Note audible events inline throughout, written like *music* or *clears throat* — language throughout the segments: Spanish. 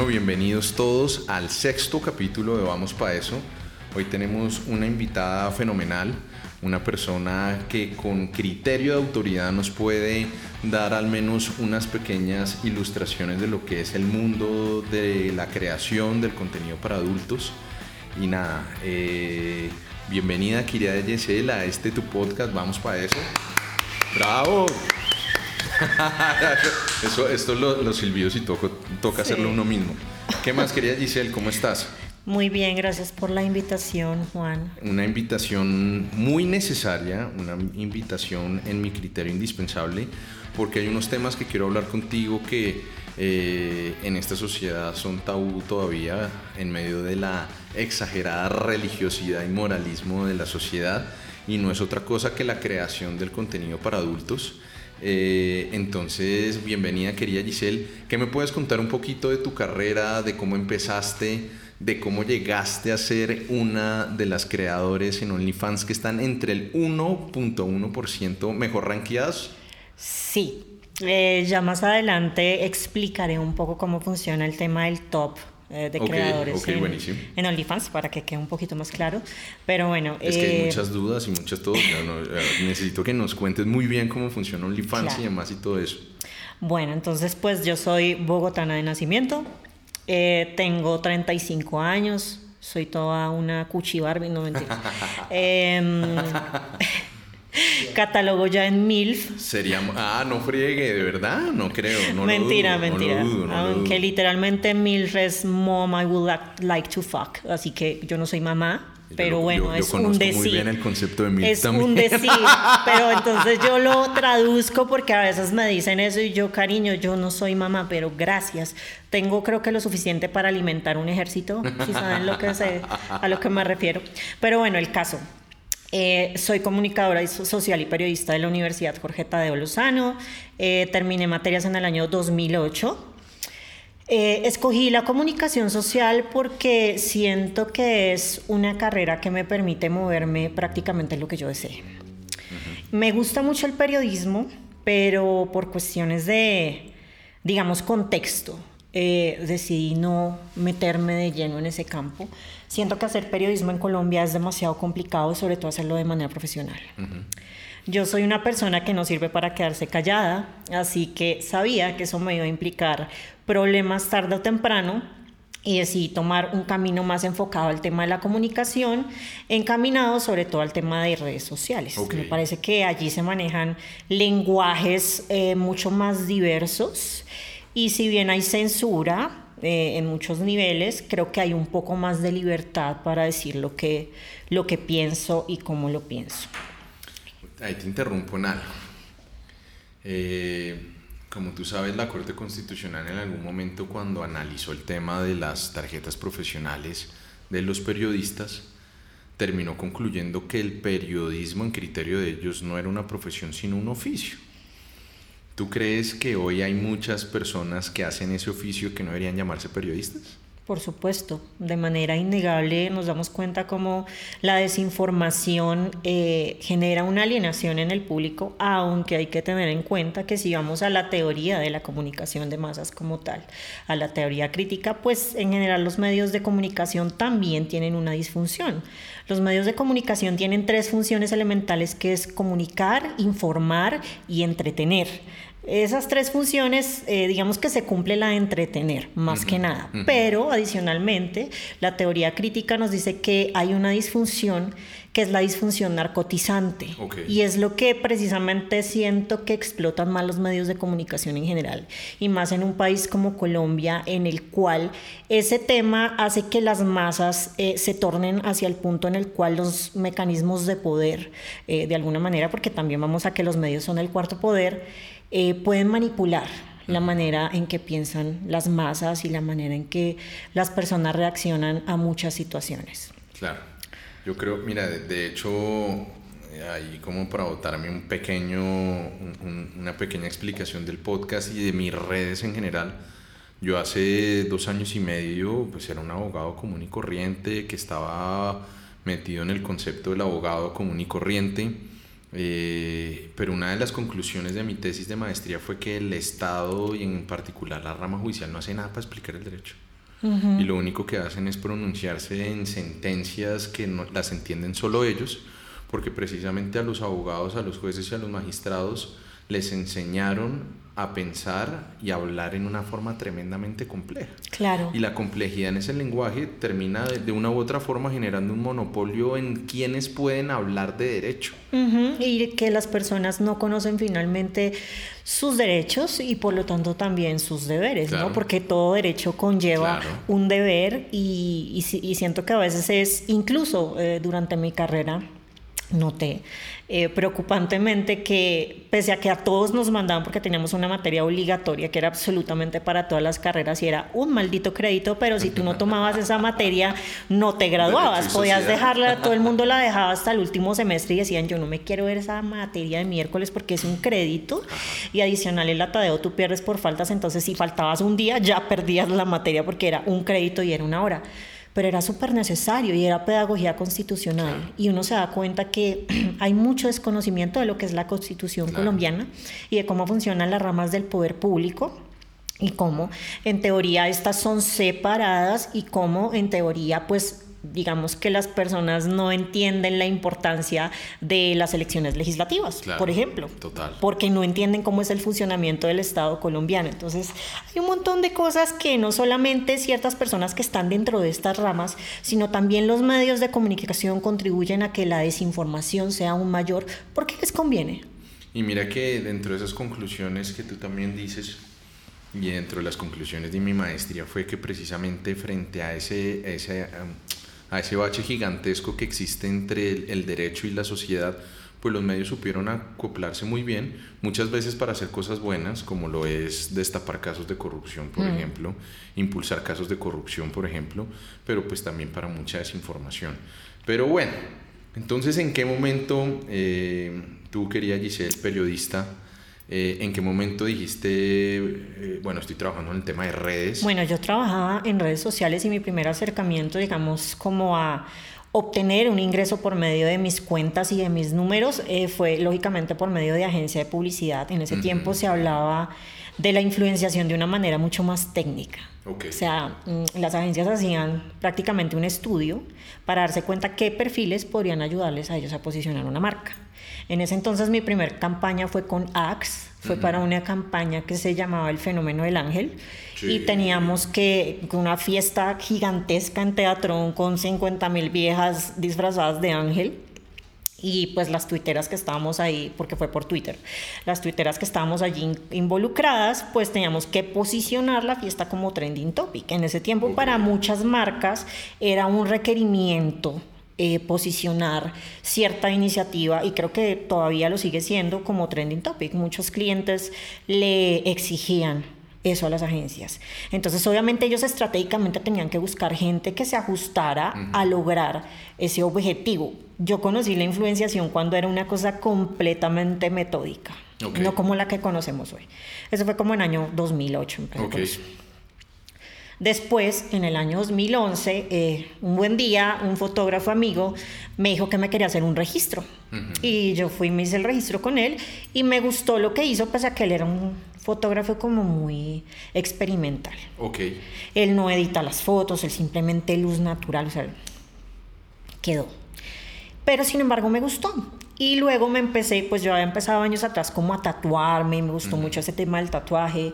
Bueno, bienvenidos todos al sexto capítulo de Vamos para eso. Hoy tenemos una invitada fenomenal, una persona que con criterio de autoridad nos puede dar al menos unas pequeñas ilustraciones de lo que es el mundo de la creación del contenido para adultos. Y nada, eh, bienvenida Kiria de Yesel a este tu podcast, Vamos para eso. ¡Bravo! *laughs* Eso, esto los, los silbidos y toco, toca hacerlo uno mismo. ¿Qué más quería Giselle? ¿Cómo estás? Muy bien, gracias por la invitación, Juan. Una invitación muy necesaria, una invitación en mi criterio indispensable, porque hay unos temas que quiero hablar contigo que eh, en esta sociedad son tabú todavía en medio de la exagerada religiosidad y moralismo de la sociedad, y no es otra cosa que la creación del contenido para adultos eh, entonces, bienvenida querida Giselle. ¿Qué me puedes contar un poquito de tu carrera, de cómo empezaste, de cómo llegaste a ser una de las creadores en OnlyFans que están entre el 1.1% mejor rankeadas? Sí, eh, ya más adelante explicaré un poco cómo funciona el tema del top eh, de creadores en, OnlyFans para que quede un poquito más claro. Pero bueno. Es que hay eh, muchas dudas y muchas todo. Eh, necesito que nos cuentes muy bien cómo funciona OnlyFans y demás y todo eso. Bueno, entonces pues yo soy bogotana de nacimiento. tengo 35 años. Soy toda una cuchi Barbie, no mentira. *laughs* Em, *laughs* Catálogo ya en MILF. Sería. Ah, no friegue, de verdad, no creo. No mentira, mentira. Aunque literalmente MILF es Mom, I would like to fuck. Así que yo no soy mamá. Pero bueno, es un decir. muy bien el concepto de es un decir, *laughs* pero entonces yo lo traduzco porque a veces me dicen eso y yo, cariño, yo no soy mamá, pero gracias. Tengo creo que lo suficiente para alimentar un ejército, si saben lo que sé, a lo que me refiero. Pero bueno, el caso. Eh, soy comunicadora social y periodista de la Universidad Jorge Tadeo Lozano. Eh, terminé materias en el año 2008. Eh, escogí la comunicación social porque siento que es una carrera que me permite moverme prácticamente en lo que yo desee. Me gusta mucho el periodismo, pero por cuestiones de, digamos, contexto, decidí no meterme de lleno en ese campo. Siento que hacer periodismo en Colombia es demasiado complicado, sobre todo hacerlo de manera profesional. Yo soy una persona que no sirve para quedarse callada, así que sabía que eso me iba a implicar problemas tarde o temprano y decidí tomar un camino más enfocado al tema de la comunicación, encaminado sobre todo al tema de redes sociales. Me parece que allí se manejan lenguajes eh, mucho más diversos y si bien hay censura, eh, en muchos niveles, creo que hay un poco más de libertad para decir lo que, lo que pienso y cómo lo pienso. Ahí te interrumpo en algo. Eh, como tú sabes, la Corte Constitucional en algún momento cuando analizó el tema de las tarjetas profesionales de los periodistas, terminó concluyendo que el periodismo en criterio de ellos no era una profesión sino un oficio. ¿Tú crees que hoy hay muchas personas que hacen ese oficio que no deberían llamarse periodistas? Por supuesto, de manera innegable nos damos cuenta cómo la desinformación eh, genera una alienación en el público, aunque hay que tener en cuenta que si vamos a la teoría de la comunicación de masas como tal, a la teoría crítica, pues en general los medios de comunicación también tienen una disfunción. Los medios de comunicación tienen tres funciones elementales que es comunicar, informar y entretener. Esas tres funciones, eh, digamos que se cumple la de entretener, más que nada. Pero adicionalmente, la teoría crítica nos dice que hay una disfunción que es la disfunción narcotizante. Y es lo que precisamente siento que explotan más los medios de comunicación en general. Y más en un país como Colombia, en el cual ese tema hace que las masas eh, se tornen hacia el punto en el cual los mecanismos de poder, eh, de alguna manera, porque también vamos a que los medios son el cuarto poder, eh, pueden manipular la manera en que piensan las masas y la manera en que las personas reaccionan a muchas situaciones. Claro, yo creo, mira, de, hecho, eh, ahí como para botarme un pequeño, una pequeña explicación del podcast y de mis redes en general, yo hace dos años y medio pues era un abogado común y corriente que estaba metido en el concepto del abogado común y corriente eh, pero una de las conclusiones de mi tesis de maestría fue que el Estado y en particular la rama judicial no hace nada para explicar el derecho. y lo único que hacen es pronunciarse en sentencias que no las entienden solo ellos, porque precisamente a los abogados, a los jueces y a los magistrados les enseñaron a pensar y hablar en una forma tremendamente compleja. Claro. Y la complejidad en ese lenguaje termina de, una u otra forma generando un monopolio en quienes pueden hablar de derecho. Y que las personas no conocen finalmente sus derechos y por lo tanto también sus deberes, ¿no? Porque todo derecho conlleva un deber y, y, siento que a veces es, incluso eh, durante mi carrera, noté eh, preocupantemente que pese a que a todos nos mandaban porque teníamos una materia obligatoria que era absolutamente para todas las carreras y era un maldito crédito, pero si tú no tomabas esa materia no te graduabas, podías dejarla, *laughs* todo el mundo la dejaba hasta el último semestre y decían yo no me quiero ver esa materia de miércoles porque es un crédito y adicional el atadeo tú pierdes por faltas, entonces si faltabas un día ya perdías la materia porque era un crédito y era una hora pero era súper necesario y era pedagogía constitucional. Y uno se da cuenta que *clears throat* hay mucho desconocimiento de lo que es la constitución colombiana y de cómo funcionan las ramas del poder público y cómo en teoría estas son separadas y cómo en teoría pues digamos que las personas no entienden la importancia de las elecciones legislativas, por ejemplo, total. porque no entienden cómo es el funcionamiento del Estado colombiano. Entonces, hay un montón de cosas que no solamente ciertas personas que están dentro de estas ramas, sino también los medios de comunicación contribuyen a que la desinformación sea aún mayor, porque les conviene. Y mira que dentro de esas conclusiones que tú también dices, y dentro de las conclusiones de mi maestría fue que precisamente frente a ese, ese a ese bache gigantesco que existe entre el, derecho y la sociedad, pues los medios supieron acoplarse muy bien, muchas veces para hacer cosas buenas, como lo es destapar casos de corrupción, por mm. ejemplo, impulsar casos de corrupción, por ejemplo, pero pues también para mucha desinformación. Pero bueno, entonces, ¿en qué momento eh, tú querías, Giselle, periodista, eh, ¿En qué momento dijiste, eh, bueno, estoy trabajando en el tema de redes? Bueno, yo trabajaba en redes sociales y mi primer acercamiento, digamos, como a obtener un ingreso por medio de mis cuentas y de mis números eh, fue lógicamente por medio de agencia de publicidad. En ese tiempo se hablaba de la influenciación de una manera mucho más técnica. O sea, mm, las agencias hacían prácticamente un estudio para darse cuenta qué perfiles podrían ayudarles a ellos a posicionar una marca. En ese entonces mi primera campaña fue con Axe, fue para una campaña que se llamaba El Fenómeno del Ángel. Y teníamos que una fiesta gigantesca en Teatrón con 50 mil viejas disfrazadas de ángel y pues las tuiteras que estábamos ahí, porque fue por Twitter, las tuiteras que estábamos allí involucradas, pues teníamos que posicionar la fiesta como trending topic. En ese tiempo para muchas marcas era un requerimiento eh, posicionar cierta iniciativa y creo que todavía lo sigue siendo como trending topic. Muchos clientes le exigían eso a las agencias. Entonces, obviamente ellos estratégicamente tenían que buscar gente que se ajustara a lograr ese objetivo. Yo conocí la influenciación cuando era una cosa completamente metódica, no como la que conocemos hoy. Eso fue como en el año 2008. Okay. Después, en el año 2011, eh, un buen día, un fotógrafo amigo me dijo que me quería hacer un registro. Y yo fui me hice el registro con él y me gustó lo que hizo, pese a que él era un fotógrafo como muy experimental. Ok. Él no edita las fotos, él simplemente luz natural, o sea, quedó. Pero sin embargo me gustó. Y luego me empecé, pues yo había empezado años atrás como a tatuarme, y me gustó mucho ese tema del tatuaje.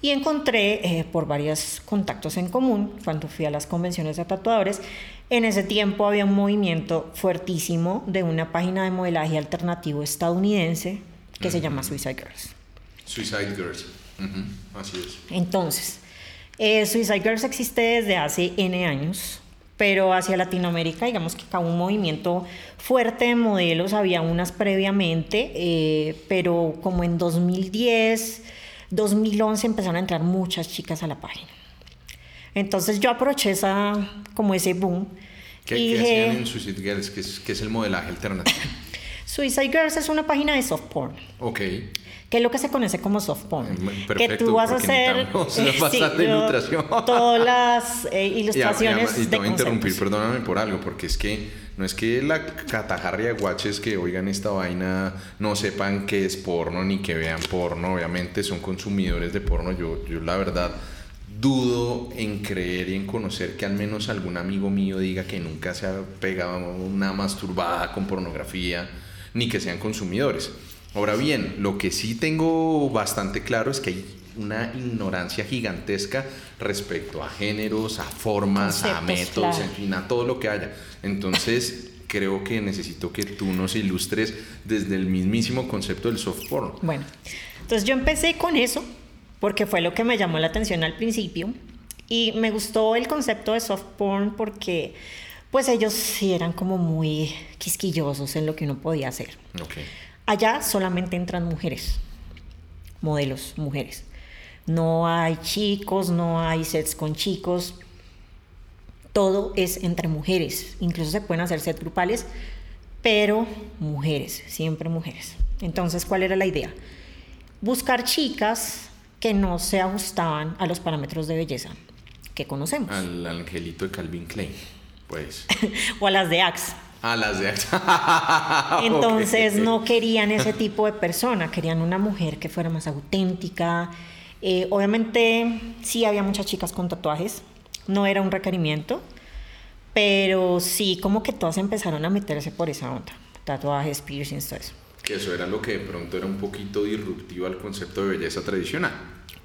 Y encontré eh, por varios contactos en común, cuando fui a las convenciones de tatuadores, en ese tiempo había un movimiento fuertísimo de una página de modelaje alternativo estadounidense que se llama Suicide Girls. Suicide Girls, así es. Entonces, eh, Suicide Girls existe desde hace N años, pero hacia Latinoamérica, digamos que acá un movimiento fuerte de modelos, había unas previamente, eh, pero como en 2010 2011 empezaron a entrar muchas chicas a la página. Entonces yo aproveché esa, como ese boom. ¿Qué, y hacían en Suicide Girls? ¿Qué es, es el modelaje alternativo? *laughs* Suicide Girls es una página de soft porn. Ok. Que es lo que se conoce como soft porn. Perfecto, que tú vas a hacer *laughs* eh, *laughs* ilustración. *laughs* todas las eh, ilustraciones. Y, te voy a interrumpir, perdóname por algo, porque es que no es que la catajarria de guaches que oigan esta vaina no sepan qué es porno ni que vean porno. Obviamente son consumidores de porno. Yo, yo la verdad dudo en creer y en conocer que al menos algún amigo mío diga que nunca se ha pegado una masturbada con pornografía, ni que sean consumidores. Ahora bien, lo que sí tengo bastante claro es que hay una ignorancia gigantesca respecto a géneros, a formas, a métodos, en fin, a todo lo que haya. Entonces, *laughs* creo que necesito que tú nos ilustres desde el mismísimo concepto del soft porn. Bueno, entonces yo empecé con eso porque fue lo que me llamó la atención al principio y me gustó el concepto de soft porn porque pues ellos sí eran como muy quisquillosos en lo que uno podía hacer. Allá solamente entran mujeres, modelos, mujeres. No hay chicos, no hay sets con chicos. Todo es entre mujeres. Incluso se pueden hacer sets grupales, pero mujeres, siempre mujeres. Entonces, ¿cuál era la idea? Buscar chicas que no se ajustaban a los parámetros de belleza que conocemos. Al angelito de Calvin Klein, pues. *laughs* o a las de Axe. A las de Axe. *laughs* Entonces no querían ese tipo de persona, querían una mujer que fuera más auténtica, eh, obviamente sí había muchas chicas con tatuajes, no era un requerimiento, pero sí como que todas empezaron a meterse por esa onda, tatuajes, piercings, todo eso. Que eso era lo que de pronto era un poquito disruptivo al concepto de belleza tradicional.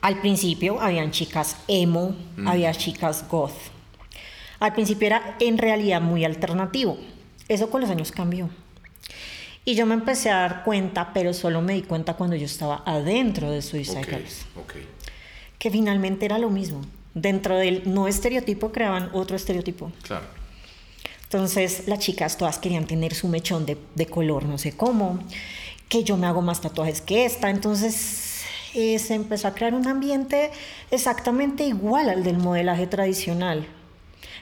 Al principio habían chicas emo, mm. había chicas goth. Al principio era en realidad muy alternativo. Eso con los años cambió. Y yo me empecé a dar cuenta, pero solo me di cuenta cuando yo estaba adentro de Suicide okay, Que finalmente era lo mismo. Dentro del no estereotipo creaban otro estereotipo. Claro. Entonces las chicas todas querían tener su mechón de, de color, no sé cómo, que yo me hago más tatuajes que esta. Entonces eh, se empezó a crear un ambiente exactamente igual al del modelaje tradicional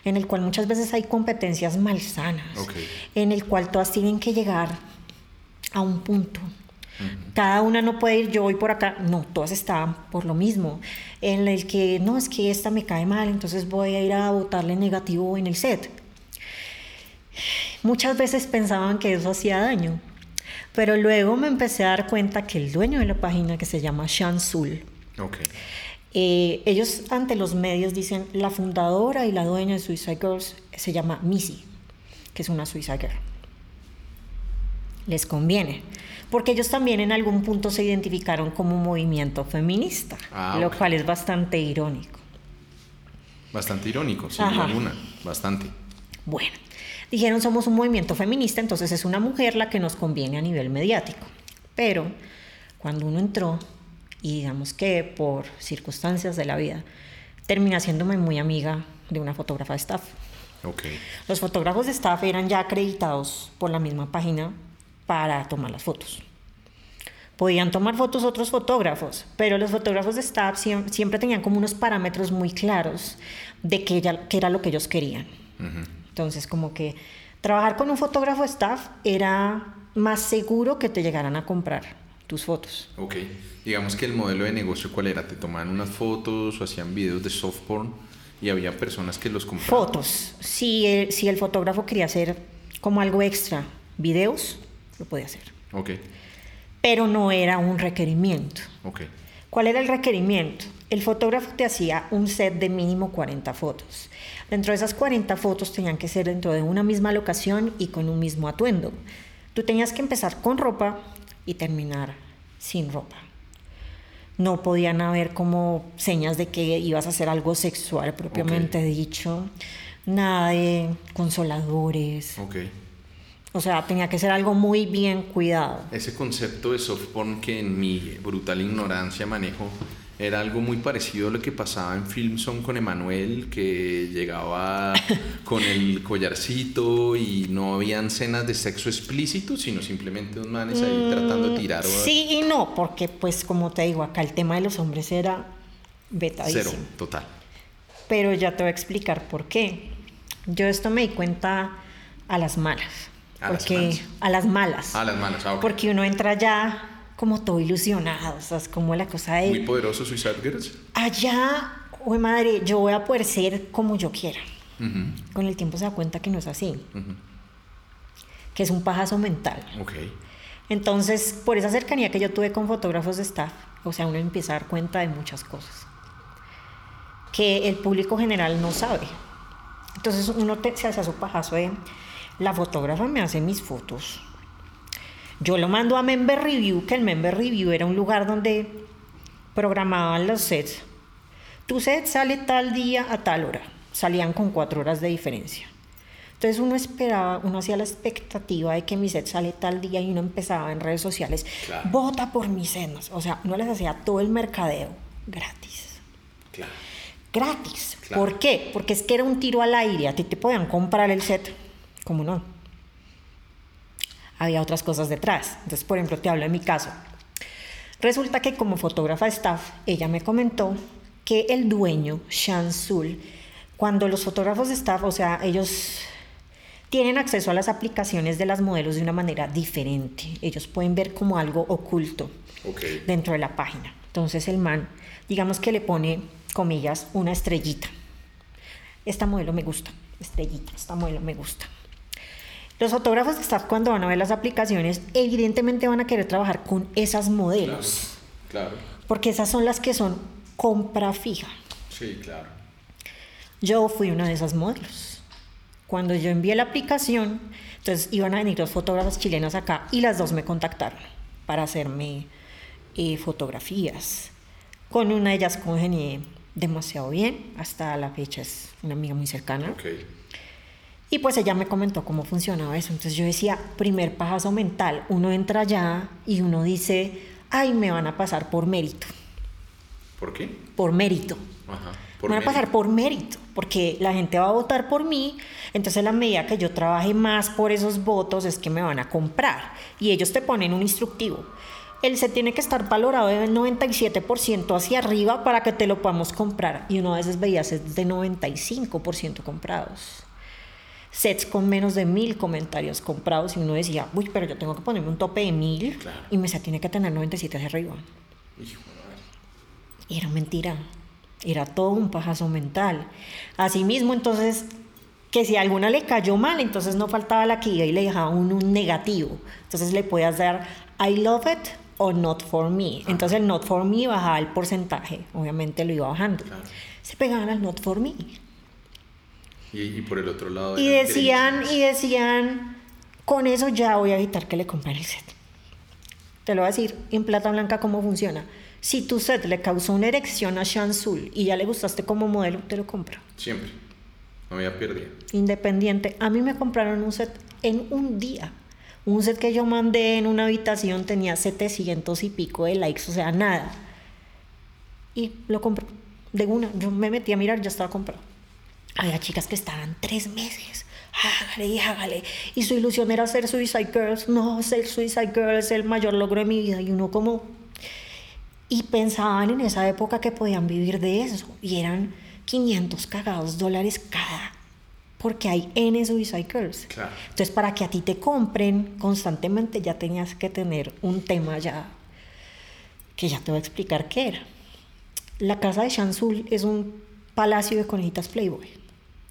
en el cual muchas veces hay competencias malsanas, en el cual todas tienen que llegar a un punto. Cada una no puede ir, yo voy por acá. No, todas estaban por lo mismo. En el que, no, es que esta me cae mal, entonces voy a ir a votarle negativo en el set. Muchas veces pensaban que eso hacía daño, pero luego me empecé a dar cuenta que el dueño de la página, que se llama Shansul, okay. Eh, ellos ante los medios dicen, la fundadora y la dueña de Suicide Girls se llama Missy, que es una Suicide Girl les conviene. Porque ellos también en algún punto se identificaron como un movimiento feminista, ah, lo cual es bastante irónico. Bastante irónico, sin duda alguna, bastante. Bueno, dijeron somos un movimiento feminista, entonces es una mujer la que nos conviene a nivel mediático. Pero cuando uno entró, y digamos que por circunstancias de la vida, terminé haciéndome muy amiga de una fotógrafa de staff. Okay. Los fotógrafos de staff eran ya acreditados por la misma página para tomar las fotos. Podían tomar fotos otros fotógrafos, pero los fotógrafos de staff siempre tenían como unos parámetros muy claros de qué, era lo que ellos querían. Entonces, como que trabajar con un fotógrafo de staff era más seguro que te llegaran a comprar tus fotos. Ok, digamos que el modelo de negocio, ¿cuál era? ¿Te tomaban unas fotos o hacían videos de soft porn y había personas que los compraban? Fotos. Si el, si el fotógrafo quería hacer como algo extra, videos, lo podía hacer. Ok. Pero no era un requerimiento. Ok. ¿Cuál era el requerimiento? El fotógrafo te hacía un set de mínimo 40 fotos. Dentro de esas 40 fotos tenían que ser dentro de una misma locación y con un mismo atuendo. Tú tenías que empezar con ropa y terminar sin ropa. No podían haber como señas de que ibas a hacer algo sexual propiamente dicho. Nada de consoladores. Okay. O sea, tenía que ser algo muy bien cuidado. Ese concepto de soft porn que en mi brutal ignorancia manejo era algo muy parecido a lo que pasaba en Filmson con Emanuel, que llegaba *laughs* con el collarcito y no habían escenas de sexo explícito, sino simplemente unos manes ahí tratando de tirar. Sí y no, porque pues como te digo, acá el tema de los hombres era vetadísimo. Cero, total. Pero ya te voy a explicar por qué. Yo esto me di cuenta a las malas. A porque las a las malas. A las malas, ah, Porque uno entra ya como todo ilusionado, o sea, es como la cosa de... Muy poderoso Suicide Girls. Allá, oh madre, yo voy a poder ser como yo quiera. Con el tiempo se da cuenta que no es así. Que es un pajazo mental. Okay. Entonces, por esa cercanía que yo tuve con fotógrafos de staff, o sea, uno empieza a dar cuenta de muchas cosas. que el público general no sabe. Entonces uno se hace a su pajazo de la fotógrafa me hace mis fotos. Yo lo mando a Member Review, que el Member Review era un lugar donde programaban los sets. Tu set sale tal día a tal hora. Salían con cuatro horas de diferencia. Entonces uno esperaba, uno hacía la expectativa de que mi set sale tal día y uno empezaba en redes sociales, vota por mis senos. O sea, uno les hacía todo el mercadeo gratis. Claro. Gratis. ¿Por qué? Porque es que era un tiro al aire. A ti te podían comprar el set. ¿Cómo no? Había otras cosas detrás. Entonces, por ejemplo, te hablo de mi caso. Resulta que como fotógrafa staff, ella me comentó que el dueño, Shansul, cuando los fotógrafos de staff, o sea, ellos tienen acceso a las aplicaciones de las modelos de una manera diferente. Ellos pueden ver como algo oculto dentro de la página. Entonces el man, digamos que le pone, comillas, una estrellita. Esta modelo me gusta, estrellita, esta modelo me gusta. Los fotógrafos de staff cuando van a ver las aplicaciones, evidentemente van a querer trabajar con esas modelos. Claro. claro. Porque esas son las que son compra fija. Sí, claro. Yo fui una de esas modelos. Cuando yo envié la aplicación, entonces iban a venir dos fotógrafas chilenas acá y las dos me contactaron para hacerme eh, fotografías. Con una de ellas congenié demasiado bien, hasta la fecha es una amiga muy cercana. Okay. Y pues ella me comentó cómo funcionaba eso. Entonces yo decía, primer paso mental, uno entra allá y uno dice, ay, me van a pasar por mérito. ¿Por qué? Por mérito. Ajá. me van a pasar por mérito, porque la gente va a votar por mí, entonces la medida que yo trabaje más por esos votos es que me van a comprar. Y ellos te ponen un instructivo. El se tiene que estar valorado de 97% hacia arriba para que te lo podamos comprar. Y uno a veces veía sets de 95% comprados. Sets con menos de mil comentarios comprados y uno decía, uy, pero yo tengo que ponerme un tope de mil y me se tiene que tener 97 hacia arriba. Y era mentira. Era todo un pajazo mental. Asimismo, entonces, que si a alguna le cayó mal, entonces no faltaba la que iba y le dejaba un, un negativo. Entonces le podías dar I love it o not for me. Entonces el not for me bajaba el porcentaje. Obviamente lo iba bajando. Se pegaban al not for me. Y, por el otro lado. Y decían, y decían, con eso ya voy a evitar que le compren el set. Te lo voy a decir en plata blanca cómo funciona. Si tu set le causó una erección a Shansul y ya le gustaste como modelo, te lo compro. Siempre. No había perdido. Independiente. A mí me compraron un set en un día. Un set que yo mandé en una habitación tenía 700 y pico de likes, o sea, nada. Y lo compré de una. Yo me metí a mirar, ya estaba comprado. Había chicas que estaban tres meses. Hágale y hágale. Y su ilusión era ser Suicide Girls. No, ser Suicide Girls es el mayor logro de mi vida. Y uno como... Y pensaban en esa época que podían vivir de eso. Y eran 500 cagados dólares cada. Porque hay N Suicide Girls. Claro. Entonces, para que a ti te compren constantemente, ya tenías que tener un tema ya. Que ya te voy a explicar qué era. La casa de Shansul es un palacio de conejitas Playboy.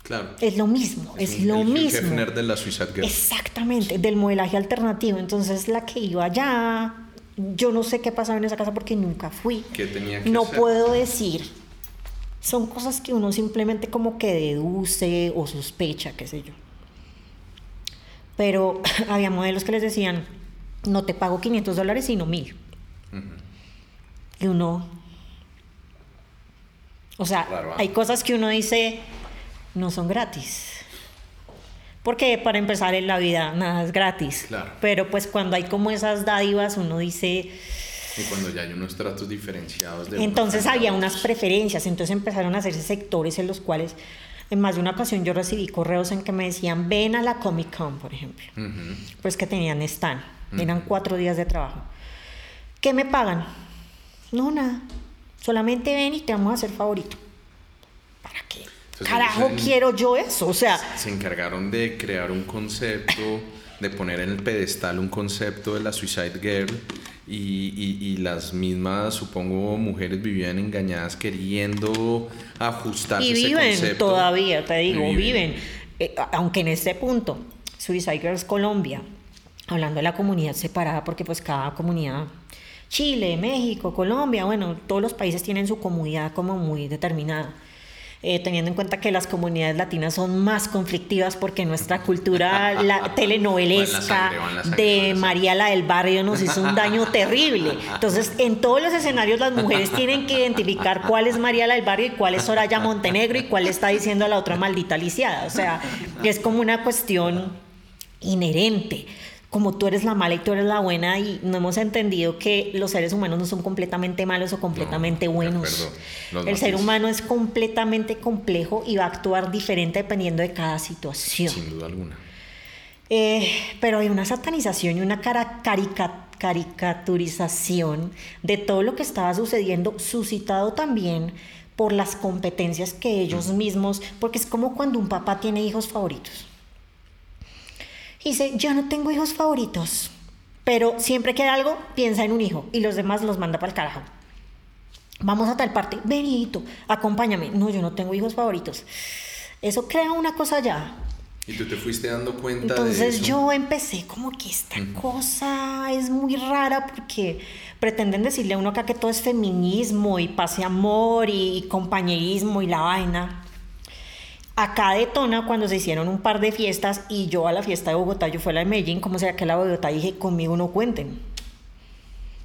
Claro. Es lo mismo, es, lo el mismo. de la Suicide Girl. Exactamente, del modelaje alternativo. Entonces, la que iba allá, yo no sé qué pasaba en esa casa porque nunca fui. ¿Qué tenía que no puedo decir. Son cosas que uno simplemente como que deduce o sospecha, qué sé yo. Pero *laughs* había modelos que les decían, no te pago 500 dólares, sino 1000. Y uno... O sea, hay cosas que uno dice, no son gratis. Porque para empezar en la vida nada es gratis. Claro. Pero pues cuando hay como esas dádivas uno dice... Y cuando ya hay unos tratos diferenciados. De entonces había unas preferencias, entonces empezaron a hacerse sectores en los cuales en más de una ocasión yo recibí correos en que me decían, ven a la Comic Con, por ejemplo. Pues que tenían stand, eran cuatro días de trabajo. ¿Qué me pagan? No, nada. Solamente ven y te vamos a hacer favorito. ¿Para qué? Carajo, quiero yo eso, o sea. Se encargaron de crear un concepto, de poner en el pedestal un concepto de la Suicide Girl y, y, las mismas, supongo, mujeres vivían engañadas queriendo ajustarse y viven todavía, te digo, viven. Eh, aunque en este punto, Suicide Girls Colombia, hablando de la comunidad separada, porque pues cada comunidad, Chile, México, Colombia, bueno, todos los países tienen su comunidad como muy determinada eh, teniendo en cuenta que las comunidades latinas son más conflictivas porque nuestra cultura la, *laughs* telenovelesca de María la del Barrio nos hizo un daño terrible. Entonces, en todos los escenarios las mujeres tienen que identificar cuál es María la del Barrio y cuál es Soraya Montenegro y cuál está diciendo a la otra maldita lisiada. O sea, es como una cuestión inherente como tú eres la mala y tú eres la buena y no hemos entendido que los seres humanos no son completamente malos o completamente buenos. El ser humano es completamente complejo y va a actuar diferente dependiendo de cada situación. Sin duda alguna. Eh, pero hay una satanización y una caricaturización de todo lo que estaba sucediendo, suscitado también por las competencias que ellos mismos, porque es como cuando un papá tiene hijos favoritos dice, yo no tengo hijos favoritos, pero siempre que hay algo, piensa en un hijo y los demás los manda para el carajo. Vamos a tal parte, Benito, acompáñame. No, yo no tengo hijos favoritos. Eso crea una cosa ya. Y tú te fuiste dando cuenta Entonces de eso? yo empecé como que esta cosa es muy rara porque pretenden decirle a uno acá que todo es feminismo y pase amor y compañerismo y la vaina. Acá detona cuando se hicieron un par de fiestas y yo a la fiesta de Bogotá, yo fui a la de Medellín, como sea que la Bogotá dije, conmigo no cuenten.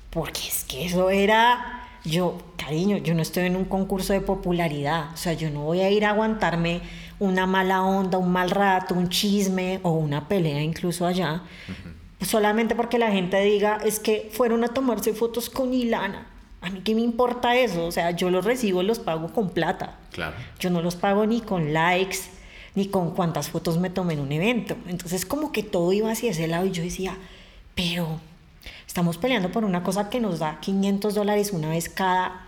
Porque es que eso era, yo, cariño, yo no estoy en un concurso de popularidad, o sea, yo no voy a ir a aguantarme una mala onda, un mal rato, un chisme o una pelea incluso allá, solamente porque la gente diga, es que fueron a tomarse fotos con Ilana. A mí qué me importa eso, o sea, yo los recibo, los pago con plata. Claro. Yo no los pago ni con likes, ni con cuántas fotos me tomé en un evento. Entonces como que todo iba hacia ese lado y yo decía, pero estamos peleando por una cosa que nos da 500 dólares una vez cada.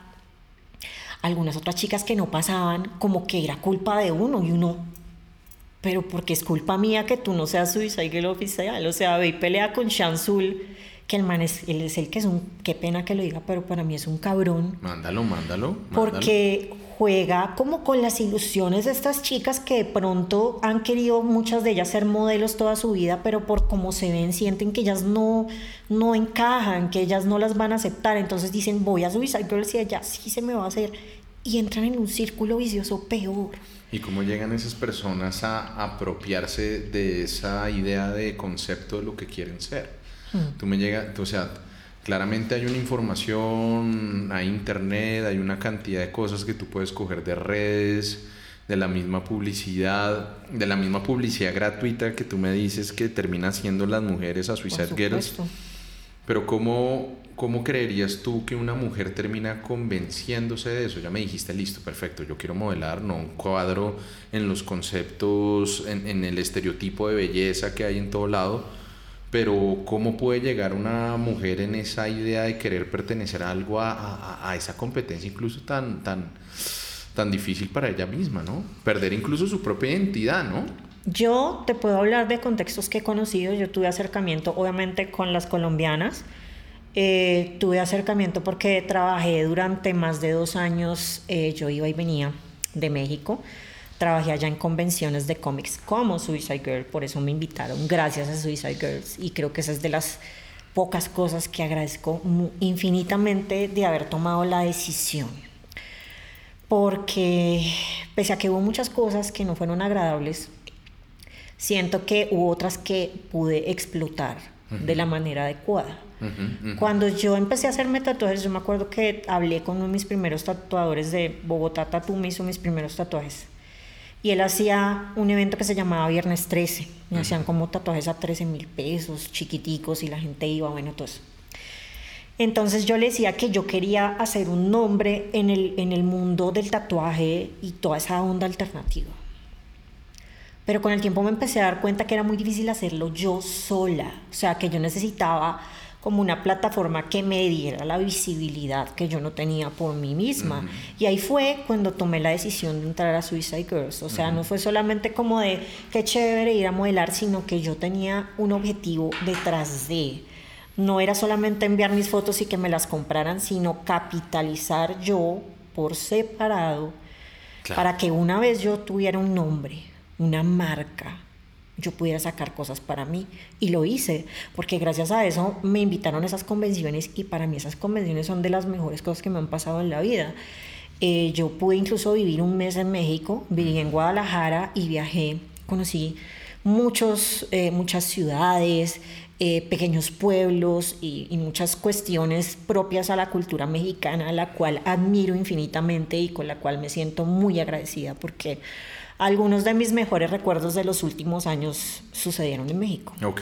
Algunas otras chicas que no pasaban, como que era culpa de uno y uno, pero porque es culpa mía que tú no seas Suicide oficial. O sea, ve y pelea con Shansul que el man es, él es el que es un, qué pena que lo diga, pero para mí es un cabrón. Mándalo, mándalo. Porque juega como con las ilusiones de estas chicas que de pronto han querido muchas de ellas ser modelos toda su vida, pero por cómo se ven sienten que ellas no, no encajan, que ellas no las van a aceptar. Entonces dicen, voy a Suicide Girls y allá sí se me va a hacer. Y entran en un círculo vicioso peor. ¿Y cómo llegan esas personas a apropiarse de esa idea de concepto de lo que quieren ser? Mm. Tú me llega, o sea, claramente hay una información, hay internet, hay una cantidad de cosas que tú puedes coger de redes, de la misma publicidad, de la misma publicidad gratuita que tú me dices que termina siendo las mujeres a Suicide Girls. Pero ¿cómo, ¿cómo creerías tú que una mujer termina convenciéndose de eso? Ya me dijiste, listo, perfecto, yo quiero modelar, no un cuadro en los conceptos, en, en el estereotipo de belleza que hay en todo lado, pero ¿cómo puede llegar una mujer en esa idea de querer pertenecer a algo, a, a, esa competencia incluso tan, tan, tan difícil para ella misma, ¿no? Perder incluso su propia identidad, ¿no? Yo te puedo hablar de contextos que he conocido, yo tuve acercamiento obviamente con las colombianas, eh, tuve acercamiento porque trabajé durante más de dos años, eh, yo iba y venía de México trabajé allá en convenciones de cómics como Suicide Girl, por eso me invitaron, gracias a Suicide Girls, y creo que esa es de las pocas cosas que agradezco infinitamente de haber tomado la decisión. Porque pese a que hubo muchas cosas que no fueron agradables, siento que hubo otras que pude explotar de la manera adecuada. Cuando yo empecé a hacerme tatuajes, yo me acuerdo que hablé con uno de mis primeros tatuadores de Bogotá Tattoo, me hizo mis primeros tatuajes. Y él hacía un evento que se llamaba Viernes 13. Me hacían como tatuajes a 13 mil pesos, chiquiticos, y la gente iba, bueno, todo eso. Entonces yo le decía que yo quería hacer un nombre en el, en el mundo del tatuaje y toda esa onda alternativa. Pero con el tiempo me empecé a dar cuenta que era muy difícil hacerlo yo sola. O sea, que yo necesitaba como una plataforma que me diera la visibilidad que yo no tenía por mí misma. Y ahí fue cuando tomé la decisión de entrar a Suicide Girls. O sea, no fue solamente como de qué chévere ir a modelar, sino que yo tenía un objetivo detrás de. No era solamente enviar mis fotos y que me las compraran, sino capitalizar yo por separado para que una vez yo tuviera un nombre, una marca, yo pudiera sacar cosas para mí. Y lo hice, porque gracias a eso me invitaron a esas convenciones y para mí esas convenciones son de las mejores cosas que me han pasado en la vida. Eh, yo pude incluso vivir un mes en México, viví en Guadalajara y viajé, conocí muchos, eh, muchas ciudades, eh, pequeños pueblos y, y, muchas cuestiones propias a la cultura mexicana, la cual admiro infinitamente y con la cual me siento muy agradecida porque algunos de mis mejores recuerdos de los últimos años sucedieron en México. Ok.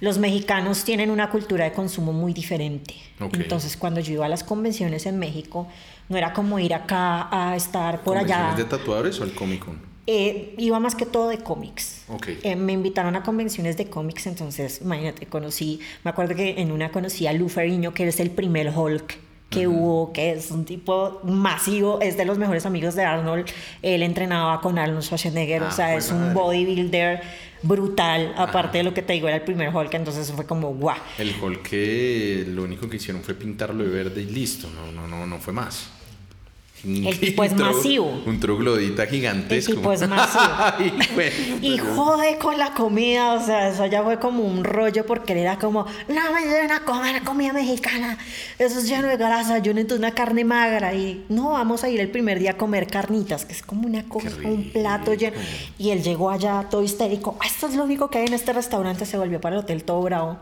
Los mexicanos tienen una cultura de consumo muy diferente. Ok. Entonces, cuando yo iba a las convenciones en México, no era como ir acá a estar por allá. ¿Convenciones de tatuadores o el Comic Con? Eh, iba más que todo de cómics. Ok. Eh, me invitaron a convenciones de cómics, entonces, imagínate, conocí, me acuerdo que en una conocí a Lou Ferrigno, que es el primer Hulk que hubo, que es un tipo masivo, es de los mejores amigos de Arnold. Él entrenaba con Arnold Schwarzenegger, Ah, o sea, es un madre. bodybuilder brutal, aparte de lo que te digo, era el primer Hulk, entonces fue como, guau. El Hulk que lo único que hicieron fue pintarlo de verde y listo. No, no, no, no fue más. El tipo es masivo. Un troglodita gigantesco. El tipo es *laughs* masivo. Ay, güey. Y jode con la comida, o sea, eso ya fue como un rollo porque él era como, no me lleven a comer comida mexicana, eso es lleno de grasa, yo necesito una carne magra y no, vamos a ir el primer día a comer carnitas, que es como una cosa, un plato lleno. Y él llegó allá todo histérico, "Ah, esto es lo único que hay en este restaurante, se volvió para el hotel todo bravo,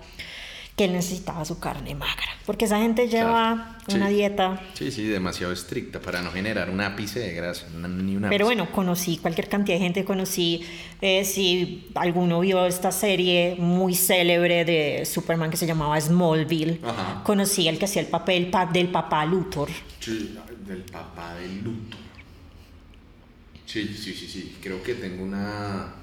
que él necesitaba su carne magra, porque esa gente lleva Claro. una Sí. dieta Sí, sí, demasiado estricta para no generar un ápice de grasa, ni un Pero bueno, conocí cualquier cantidad de gente, conocí, eh, si alguno vio esta serie muy célebre de Superman que se llamaba Smallville, Ajá. conocí el que hacía el papel pa- del papá Luthor. Sí, del papá de luto. Sí, sí, sí, sí. Creo que tengo una,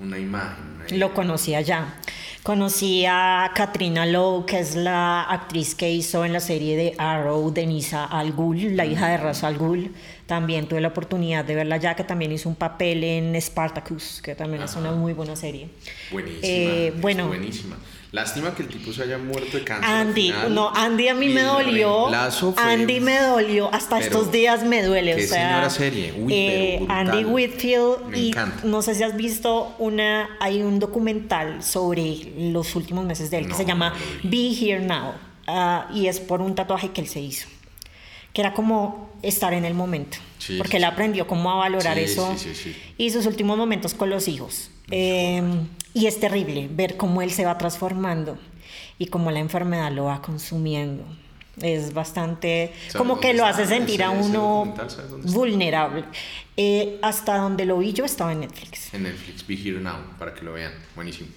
una imagen. una Lo conocí allá. Conocí a Katrina Lowe, que es la actriz que hizo en la serie de Arrow, Denisa Al Ghul, la hija de Ra's Al Ghul. También tuve la oportunidad de verla allá, que también hizo un papel en Spartacus, que también es una muy buena serie. Buenísima. Eh, bueno. Buenísima. Lástima que el tipo se haya muerto de cáncer. al Andy, final, no, Andy a mí me dolió. fue- Andy me dolió, hasta estos días me duele. qué o sea, señora serie, uy, eh, pero. Andy Whitfield Me y encanta. no sé si has visto una, hay un documental sobre los últimos meses de él que se llama no Be Here Now ah, y es por un tatuaje que él se hizo, que era como estar en el momento, Sí, porque él aprendió cómo a valorar Sí, eso sí, sí, sí. y sus últimos momentos con los hijos. Eh, y es terrible ver cómo él se va transformando y cómo la enfermedad lo va consumiendo. Es bastante, ¿Sabes como que lo hace sentir a uno vulnerable. Eh, hasta donde lo vi yo estaba en Netflix. En Netflix, Be Here Now, para que lo vean. Buenísimo.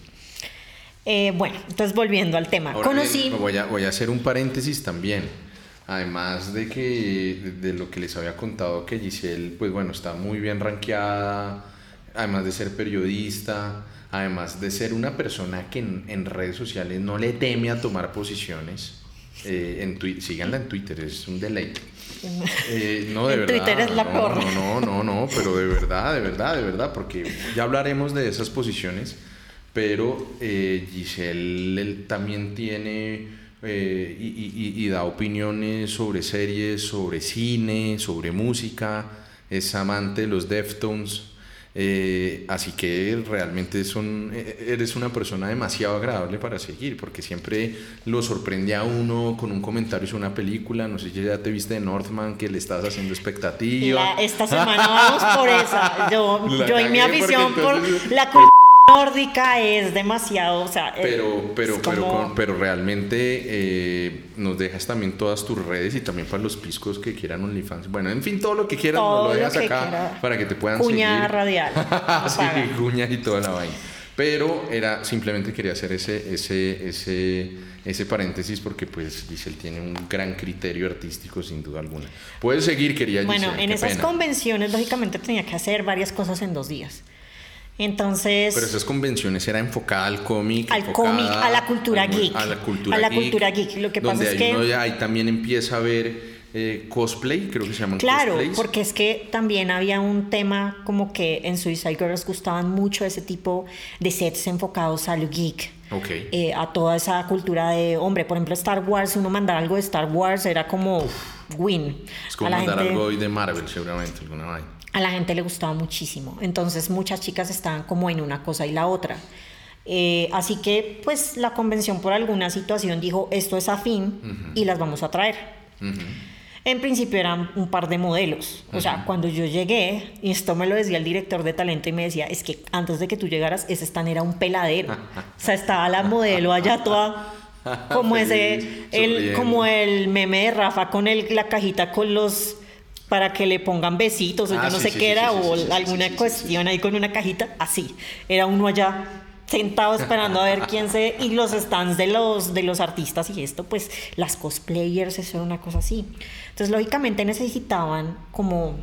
Eh, bueno, entonces volviendo al tema. Ahora Conocí... bien, voy, a, voy a hacer un paréntesis también. Además de que de, de lo que les había contado que Giselle, pues bueno, está muy bien rankeada, además de ser periodista, además de ser una persona que en, en redes sociales no le teme a tomar posiciones. Eh, en Twitter, síganla en Twitter, es un deleite. *laughs* Eh, no, de En verdad. Twitter es la no. No, no, no, no, pero de verdad, de verdad, de verdad, porque ya hablaremos de esas posiciones, pero eh, Giselle él también tiene eh, y, y- y- y da opiniones sobre series, sobre cine, sobre música, es amante de los Deftones. Eh, así que realmente son, eh, eres una persona demasiado agradable para seguir, porque siempre lo sorprende a uno con un comentario sobre una película. No sé si ya te viste de Northman, que le estás haciendo expectativa. La- esta semana vamos por esa. Yo, *laughs* yo y mi afición por entonces- la cultura nórdica es demasiado, o sea, Pero, pero, pero, como- con- pero realmente eh, nos dejas también todas tus redes y también para los piscos que quieran OnlyFans. Bueno, en fin, todo lo que quieras Todo nos lo lo dejas que acá quiera. para que te puedan Cuña seguir. *laughs* radial, sí, cuña y toda la vaina. Pero era simplemente quería hacer ese, ese, ese, ese paréntesis porque pues Giselle tiene un gran criterio artístico sin duda alguna. Puedes seguir, quería Bueno, Giselle, en qué esas pena. convenciones, lógicamente, tenía que hacer varias cosas en dos días. Entonces, Pero esas convenciones era enfocada al cómic, Al cómic, a la cultura al- geek, a la cultura a la geek, cultura geek. Lo que pasa es que- uno ya ahí también empieza a ver eh, cosplay, creo que se llaman claro, cosplays. porque es que también había un tema como que en Suicide Girls gustaban mucho ese tipo de sets enfocados a lo geek. Ok. eh, a toda esa cultura de, hombre, por ejemplo, Star Wars, si uno mandara algo de Star Wars era como win. es como a mandar gente- algo hoy de Marvel, seguramente, alguna vaina. A la gente le gustaba muchísimo. Entonces muchas chicas estaban como en una cosa y la otra. Eh, así que pues la convención por alguna situación dijo esto es afín y las vamos a traer. En principio eran un par de modelos. O sea, cuando yo llegué, y esto me lo decía el director de talento y me decía, es que antes de que tú llegaras, ese stand era un peladero. o sea, estaba la modelo allá toda *laughs* como ese, el, como el meme de Rafa con el, la cajita con los para que le pongan besitos o yo no sé qué era o alguna cuestión ahí con una cajita así. Era uno allá sentado esperando a ver quién se y los stands de los de los artistas y esto pues las cosplayers eso era una cosa así. Entonces lógicamente necesitaban como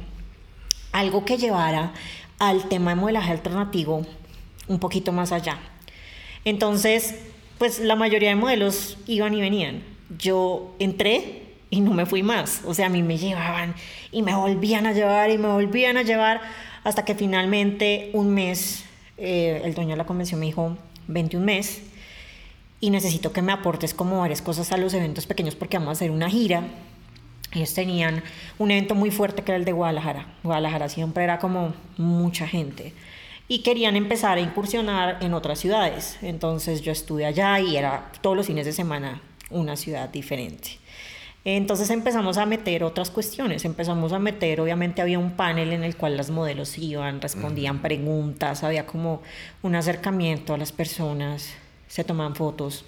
algo que llevara al tema de modelaje alternativo un poquito más allá. Entonces pues la mayoría de modelos iban y venían. Yo entré y no me fui más o sea a mí me llevaban y me volvían a llevar y me volvían a llevar hasta que finalmente un mes eh, el dueño de la convención me dijo, 21 mes y necesito que me aportes como varias cosas a los eventos pequeños porque vamos a hacer una gira. Ellos tenían un evento muy fuerte que era el de Guadalajara. Guadalajara siempre era como mucha gente. Y querían empezar a incursionar en otras ciudades. Entonces yo estuve allá y era todos los fines de semana una ciudad diferente. Entonces empezamos a meter otras cuestiones, empezamos a meter, obviamente había un panel en el cual las modelos iban, respondían preguntas, había como un acercamiento a las personas, se tomaban fotos.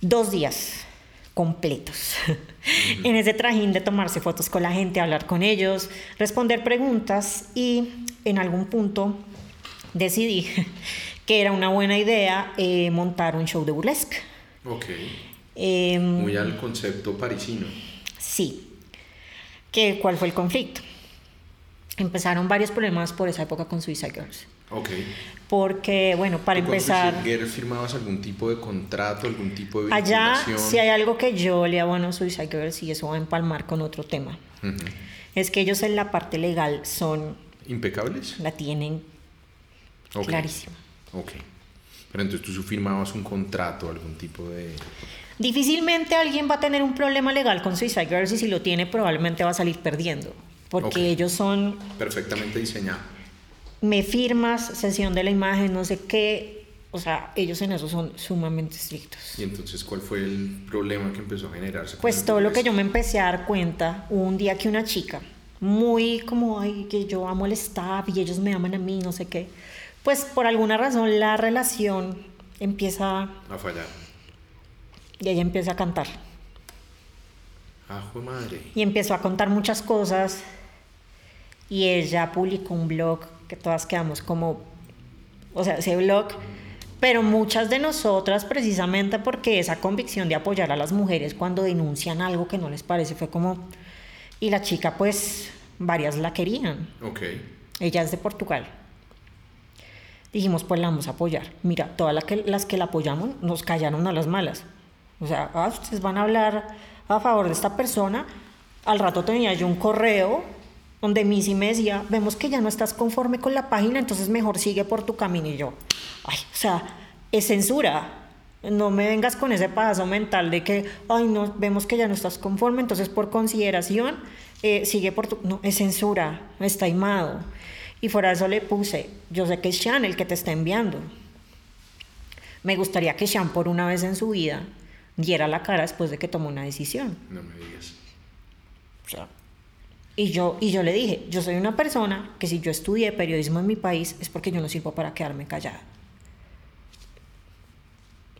Dos días completos *laughs* en ese trajín de tomarse fotos con la gente, hablar con ellos, responder preguntas y en algún punto decidí *laughs* que era una buena idea eh, montar un show de burlesque. Okay. Em, Muy al concepto parisino. Sí. ¿Qué, ¿Cuál fue el conflicto? Empezaron varios problemas por esa época con Suicide Girls. Ok. Porque, bueno, para empezar... ¿Con Suicide Girls firmabas algún tipo de contrato, algún tipo de Allá, si hay algo que yo le abono a Suicide Girls, y eso va a empalmar con otro tema, es que ellos en la parte legal son... ¿Impecables? La tienen clarísima. Ok. Pero entonces tú firmabas un contrato, algún tipo de... Difícilmente alguien va a tener un problema legal con Suicide Girls y si lo tiene probablemente va a salir perdiendo, porque ellos son... Perfectamente diseñados. Me firmas, sesión de la imagen, no sé qué, o sea, ellos en eso son sumamente estrictos. ¿Y entonces cuál fue el problema que empezó a generarse? Pues todo lo que yo me empecé a dar cuenta, un día que una chica, muy como, ay, que yo amo el staff y ellos me aman a mí, no sé qué, pues por alguna razón la relación empieza a fallar y ella empieza a cantar. ¡Ajo madre! Y empezó a contar muchas cosas. Y ella publicó un blog que todas quedamos como. O sea, ese blog. Pero muchas de nosotras, precisamente porque esa convicción de apoyar a las mujeres cuando denuncian algo que no les parece, fue como. Y la chica, pues, varias la querían. Ok. Ella es de Portugal. Dijimos, pues la vamos a apoyar. Mira, todas las que, las que la apoyamos nos callaron a las malas. O sea, ah, ustedes van a hablar a favor de esta persona. Al rato tenía yo un correo donde Missy me decía, vemos que ya no estás conforme con la página, entonces mejor sigue por tu camino. Y yo, ay, o sea, es censura. No me vengas con ese paso mental de que, ay, no, vemos que ya no estás conforme, entonces por consideración, eh, sigue por tu... No, es censura, está imado. Y fuera de eso le puse, yo sé que es Sean el que te está enviando. Me gustaría que Sean por una vez en su vida diera la cara después de que tomó una decisión. No me digas. O sea, y yo, y yo le dije, yo soy una persona que si yo estudié periodismo en mi país es porque yo no sirvo para quedarme callada.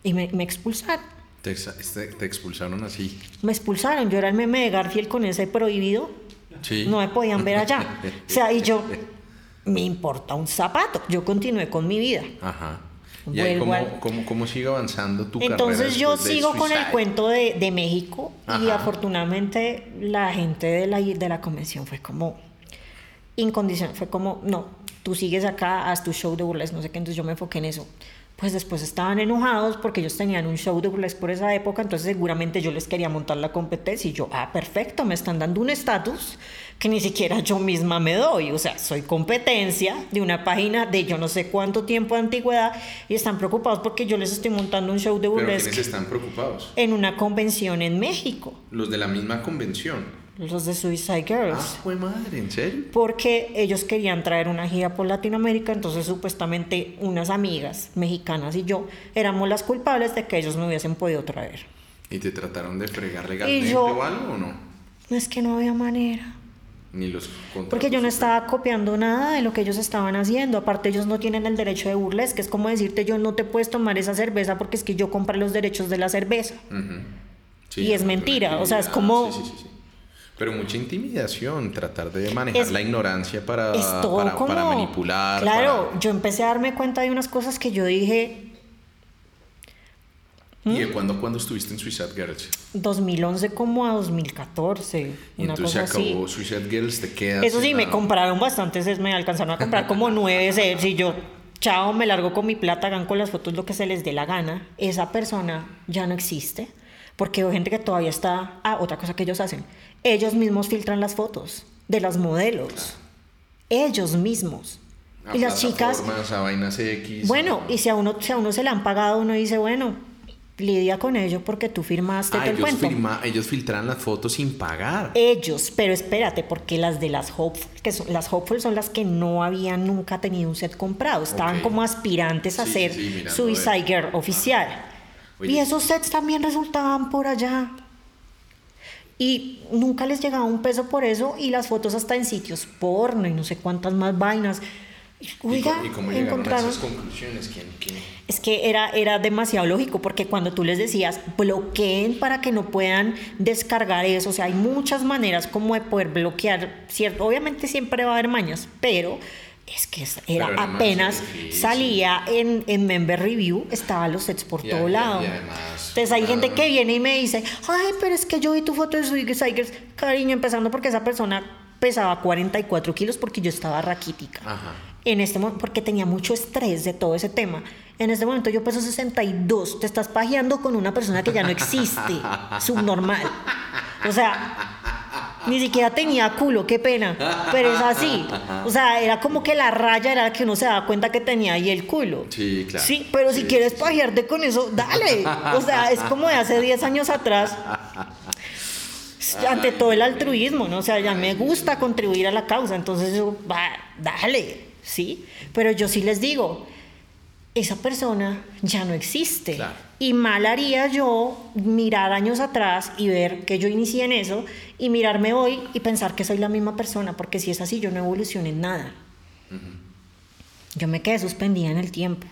Y me, me expulsaron. Te, te, expulsaron así? Me expulsaron. Yo era el meme de Garfield con ese prohibido. Sí. No me podían ver allá. *laughs* o sea, y yo, me importa un zapato. Yo continué con mi vida. Ajá. ¿Y cómo, cómo, sigue avanzando tu Entonces yo sigo con el cuento de, de México y afortunadamente la gente de la, de la convención fue como incondicional, fue como, no, tú sigues acá, haz tu show de burles, no sé qué, entonces yo me enfoqué en eso. Pues después estaban enojados porque ellos tenían un show de burlesque por esa época, entonces seguramente yo les quería montar la competencia y yo, ah, perfecto, me están dando un estatus que ni siquiera yo misma me doy, o sea, soy competencia de una página de yo no sé cuánto tiempo de antigüedad y están preocupados porque yo les estoy montando un show de burlesque. ¿Pero quiénes están preocupados? En una convención en México. Los de la misma convención los de Suicide Girls. Ah, fue madre, ¿en serio? Porque ellos querían traer una gira por Latinoamérica, entonces supuestamente unas amigas mexicanas y yo éramos las culpables de que ellos me hubiesen podido traer. ¿Y te trataron de fregar legalmente o algo o no? No es que no había manera. Ni los Porque yo no estaba copiando nada de lo que ellos estaban haciendo. Aparte, ellos no tienen el derecho de burles, que es como decirte, yo no te puedes tomar esa cerveza porque es que yo compré los derechos de la cerveza. y es mentira. O sea, es como. Sí, sí, sí, Pero mucha intimidación, tratar de manejar la ignorancia para, para, manipular. Claro, yo empecé a darme cuenta de unas cosas que yo dije, ¿Y de cuándo, cuándo estuviste en Suicide Girls? 2011 como a 2014. Y entonces se acabó Suicide Girls, te quedas. Eso sí, me compraron bastantes, me alcanzaron a comprar como nueve *laughs* sets y yo, chao, me largo con mi plata, hagan con las fotos lo que se les dé la gana. Esa persona ya no existe. Porque hay gente que todavía está. Ah, otra cosa que ellos hacen. Ellos mismos filtran las fotos de las modelos. Ellos mismos. y las chicas. A vainas X. Bueno, y si a, uno, si a uno se le han pagado, uno dice, bueno, lidia con ello porque tú firmaste ah, el cuento. ellos filtran las fotos sin pagar. Ellos, pero espérate, porque las de las Hopeful, que son, las Hopeful son las que no habían nunca tenido un set comprado, estaban como aspirantes a ser Suicide Girl oficial. Y esos sets también resultaban por allá. Y nunca les llegaba un peso por eso y las fotos hasta en sitios porno y no sé cuántas más vainas. Oiga, ¿Y, cómo llegaron a esas conclusiones? Es que era, era demasiado lógico, porque cuando tú les decías, bloqueen para que no puedan descargar eso, o sea, hay muchas maneras como de poder bloquear, ¿cierto? Obviamente siempre va a haber mañas, pero es que era, apenas salía en, en, Member Review, estaban los sets por todo lado. Entonces hay gente que viene y me dice, ay, pero es que yo vi tu foto de Tigers, cariño, empezando porque esa persona pesaba 44 kilos porque yo estaba raquítica. Ajá en este momento, porque tenía mucho estrés de todo ese tema. En este momento yo peso 62, te estás pajeando con una persona que ya no existe, *laughs* subnormal. O sea, ni siquiera tenía culo, qué pena, pero es así. O sea, era como que la raya era la que uno se daba cuenta que tenía ahí el culo. Sí, claro. Sí, pero si quieres pajearte con eso, dale. O sea, es como de hace 10 años atrás ante todo el altruismo, ¿no? O sea, ya me gusta contribuir a la causa, entonces yo, va, dale. ¿Sí? Pero yo sí les digo, esa persona ya no existe. Y mal haría yo mirar años atrás y ver que yo inicié en eso y mirarme hoy y pensar que soy la misma persona, porque si es así, yo no evolucioné en nada. Yo me quedé suspendida en el tiempo,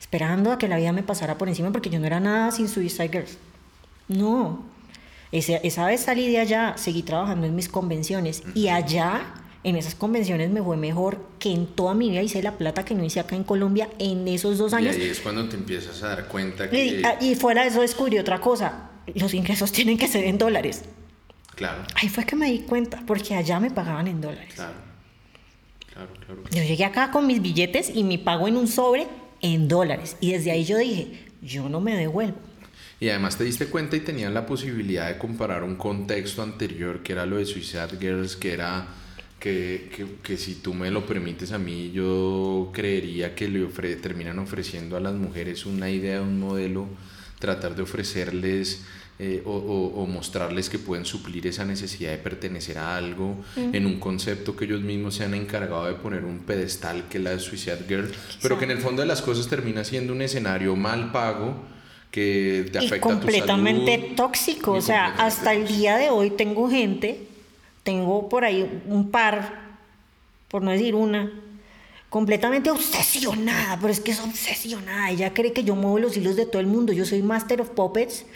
esperando a que la vida me pasara por encima, porque yo no era nada sin Suicide Girls. No. Esa, esa vez salí de allá, seguí trabajando en mis convenciones y allá en esas convenciones me fue mejor que en toda mi vida hice la plata que no hice acá en Colombia en esos dos años. Y ahí es cuando te empiezas a dar cuenta que... Ah, y, fuera de eso descubrí otra cosa, los ingresos *laughs* tienen que ser en dólares. Claro. Ahí fue que me di cuenta, porque allá me pagaban en dólares. Claro. Claro, claro. Yo llegué acá con mis billetes y me pago en un sobre en dólares. Y desde ahí yo dije, yo no me devuelvo. Y además te diste cuenta y tenías la posibilidad de comparar un contexto anterior, que era lo de Suicide Girls, que era que, que, que, si tú me lo permites a mí, yo creería que le ofre terminan ofreciendo a las mujeres una idea, un modelo, tratar de ofrecerles eh, o, o, mostrarles que pueden suplir esa necesidad de pertenecer a algo en un concepto que ellos mismos se han encargado de poner un pedestal que es la de Suicide Girl, pero que en el fondo de las cosas termina siendo un escenario mal pago que te afecta y completamente tóxico, o sea, hasta el día de hoy tengo gente tengo por ahí un par, por no decir una, completamente obsesionada, pero es que es obsesionada. Ella cree que yo muevo los hilos de todo el mundo. Yo soy Master of Puppets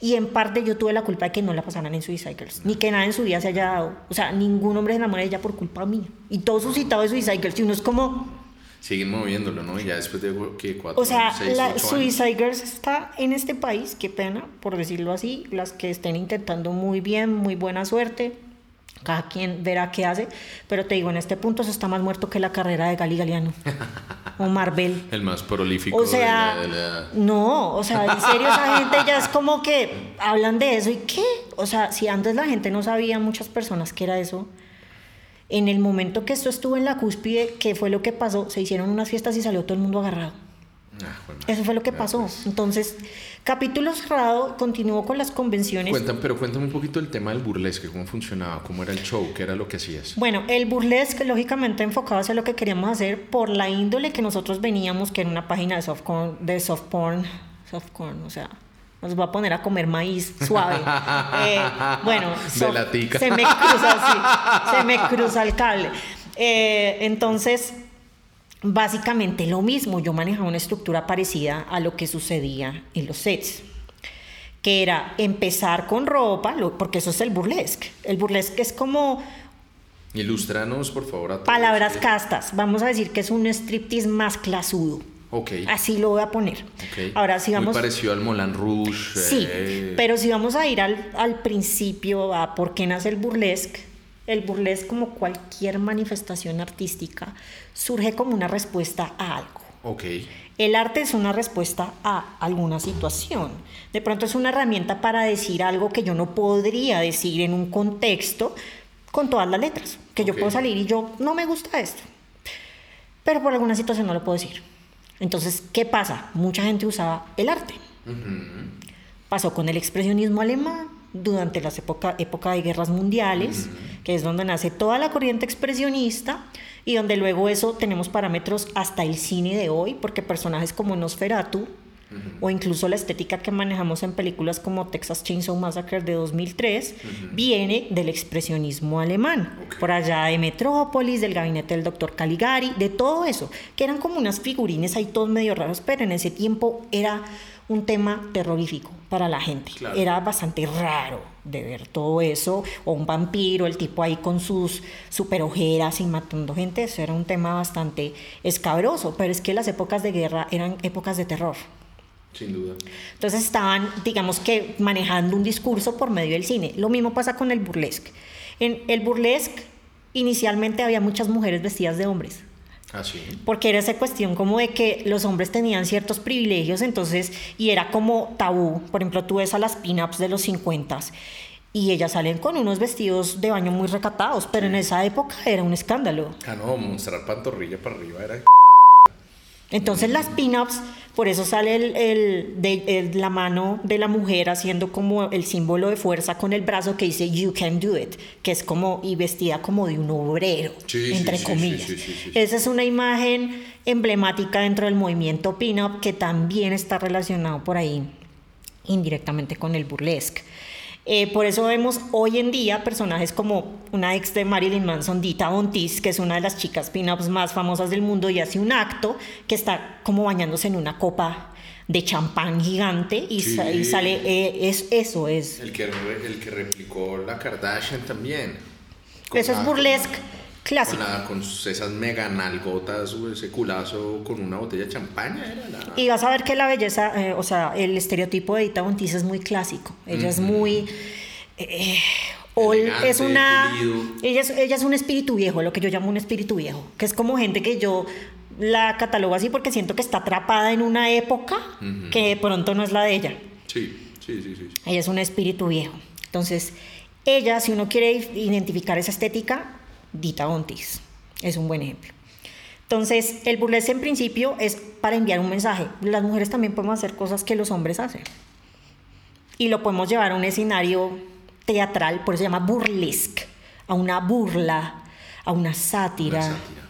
y en parte yo tuve la culpa de que no la pasaran en Suicide ni que nada en su vida se haya dado. O sea, ningún hombre se enamora de ella por culpa mía. Y todo suscitado de Suicide Girls y uno es como... Siguen moviéndolo, ¿no? Y ya después de que cuatro, O sea, seis, la Suicide Girls está en este país, qué pena, por decirlo así. Las que estén intentando muy bien, muy buena suerte cada quien verá qué hace, pero te digo, en este punto eso está más muerto que la carrera de Gali Galiano *laughs* o Marvel. El más prolífico. O sea, no, o sea, en serio esa gente ya es como que hablan de eso y qué, o sea, si antes la gente no sabía muchas personas que era eso, en el momento que esto estuvo en la cúspide, ¿qué fue lo que pasó? Se hicieron unas fiestas y salió todo el mundo agarrado. Ah, Eso fue lo que pasó. Pues. Entonces, capítulo cerrado, continuó con las convenciones. Cuentan, pero cuéntame un poquito el tema del burlesque, cómo funcionaba, cómo era el show, qué era lo que hacías. Bueno, el burlesque, lógicamente enfocado hacia lo que queríamos hacer por la índole que nosotros veníamos, que era una página de soft, de soft porn, soft porn, o sea, Nos voy a poner a comer maíz suave. *laughs* Eh, bueno, tica. se me cruza, sí, se me cruza el cable. Eh, entonces, básicamente lo mismo. Yo manejaba una estructura parecida a lo que sucedía en los sets que era empezar con ropa, porque eso es el burlesque. El burlesque es como Ilústranos, por favor, a todos. palabras castas. Vamos a decir que es un striptease más clasudo. Ok. Así lo voy a poner. ok. Ahora, si vamos. Muy parecido al Moulin Rouge. Sí, eh, pero si vamos a ir al, al principio, a por qué nace el burlesque, el burlesque, como cualquier manifestación artística, surge como una respuesta a algo. El arte es una respuesta a alguna situación. De pronto es una herramienta para decir algo que yo no podría decir en un contexto con todas las letras. Que yo puedo salir y yo, no me gusta esto. Pero por alguna situación no lo puedo decir. Entonces, ¿qué pasa? Mucha gente usaba el arte. Pasó con el expresionismo alemán durante la época, época de guerras mundiales, que es donde nace toda la corriente expresionista y donde luego eso tenemos parámetros hasta el cine de hoy, porque personajes como Nosferatu o incluso la estética que manejamos en películas como Texas Chainsaw Massacre de 2003 viene del expresionismo alemán, por allá de Metrópolis, del gabinete del doctor Caligari, de todo eso, que eran como unas figurines ahí todos medio raros, pero en ese tiempo era un tema terrorífico para la gente. Claro. Era bastante raro de ver todo eso, o un vampiro, el tipo ahí con sus super ojeras y matando gente, eso era un tema bastante escabroso, pero es que las épocas de guerra eran épocas de terror. Sin duda. Entonces estaban, digamos que, manejando un discurso por medio del cine. Lo mismo pasa con el burlesque. En el burlesque, inicialmente había muchas mujeres vestidas de hombres. Ah, sí. Porque era esa cuestión como de que los hombres tenían ciertos privilegios, entonces, y era como tabú. Por ejemplo, tú ves a las pin-ups de los 50 y ellas salen con unos vestidos de baño muy recatados, pero en esa época era un escándalo. Ah, no, mostrar pantorrilla para arriba era. Entonces las pin-ups, por eso sale el, el- de, el- la mano de la mujer haciendo como el símbolo de fuerza con el brazo que dice You can do it, que es como y vestida como de un obrero, Sí, entre sí, comillas. sí, sí, sí, sí. Esa es una imagen emblemática dentro del movimiento pin-up que también está relacionado por ahí indirectamente con el burlesque. Eh, por eso vemos hoy en día personajes como una ex de Marilyn Manson, Dita Von Teese, que es una de las chicas pin-ups más famosas del mundo y hace un acto que está como bañándose en una copa de champán gigante y, Sí. sa- y sale, eh, es, eso es, El que, el que replicó la Kardashian también. Eso es la- burlesque Con, clásico. la- con esas mega nalgotas, o ese culazo con una botella de champaña. Era la... Y vas a ver que la belleza, eh, o sea, el estereotipo de Dita Von Teese es muy clásico. Ella es muy... eh, Elegante, es una... Ella es, ella es un espíritu viejo, lo que yo llamo un espíritu viejo, que es como gente que yo la catalogo así porque siento que está atrapada en una época que de pronto no es la de ella. Sí, sí, sí, sí. Ella es un espíritu viejo. Entonces, ella, si uno quiere identificar esa estética, Dita Von Teese es un buen ejemplo. Entonces, el burlesque en principio es para enviar un mensaje. Las mujeres también podemos hacer cosas que los hombres hacen. Y lo podemos llevar a un escenario teatral, por eso se llama burlesque, a una burla, a una sátira, Una sátira.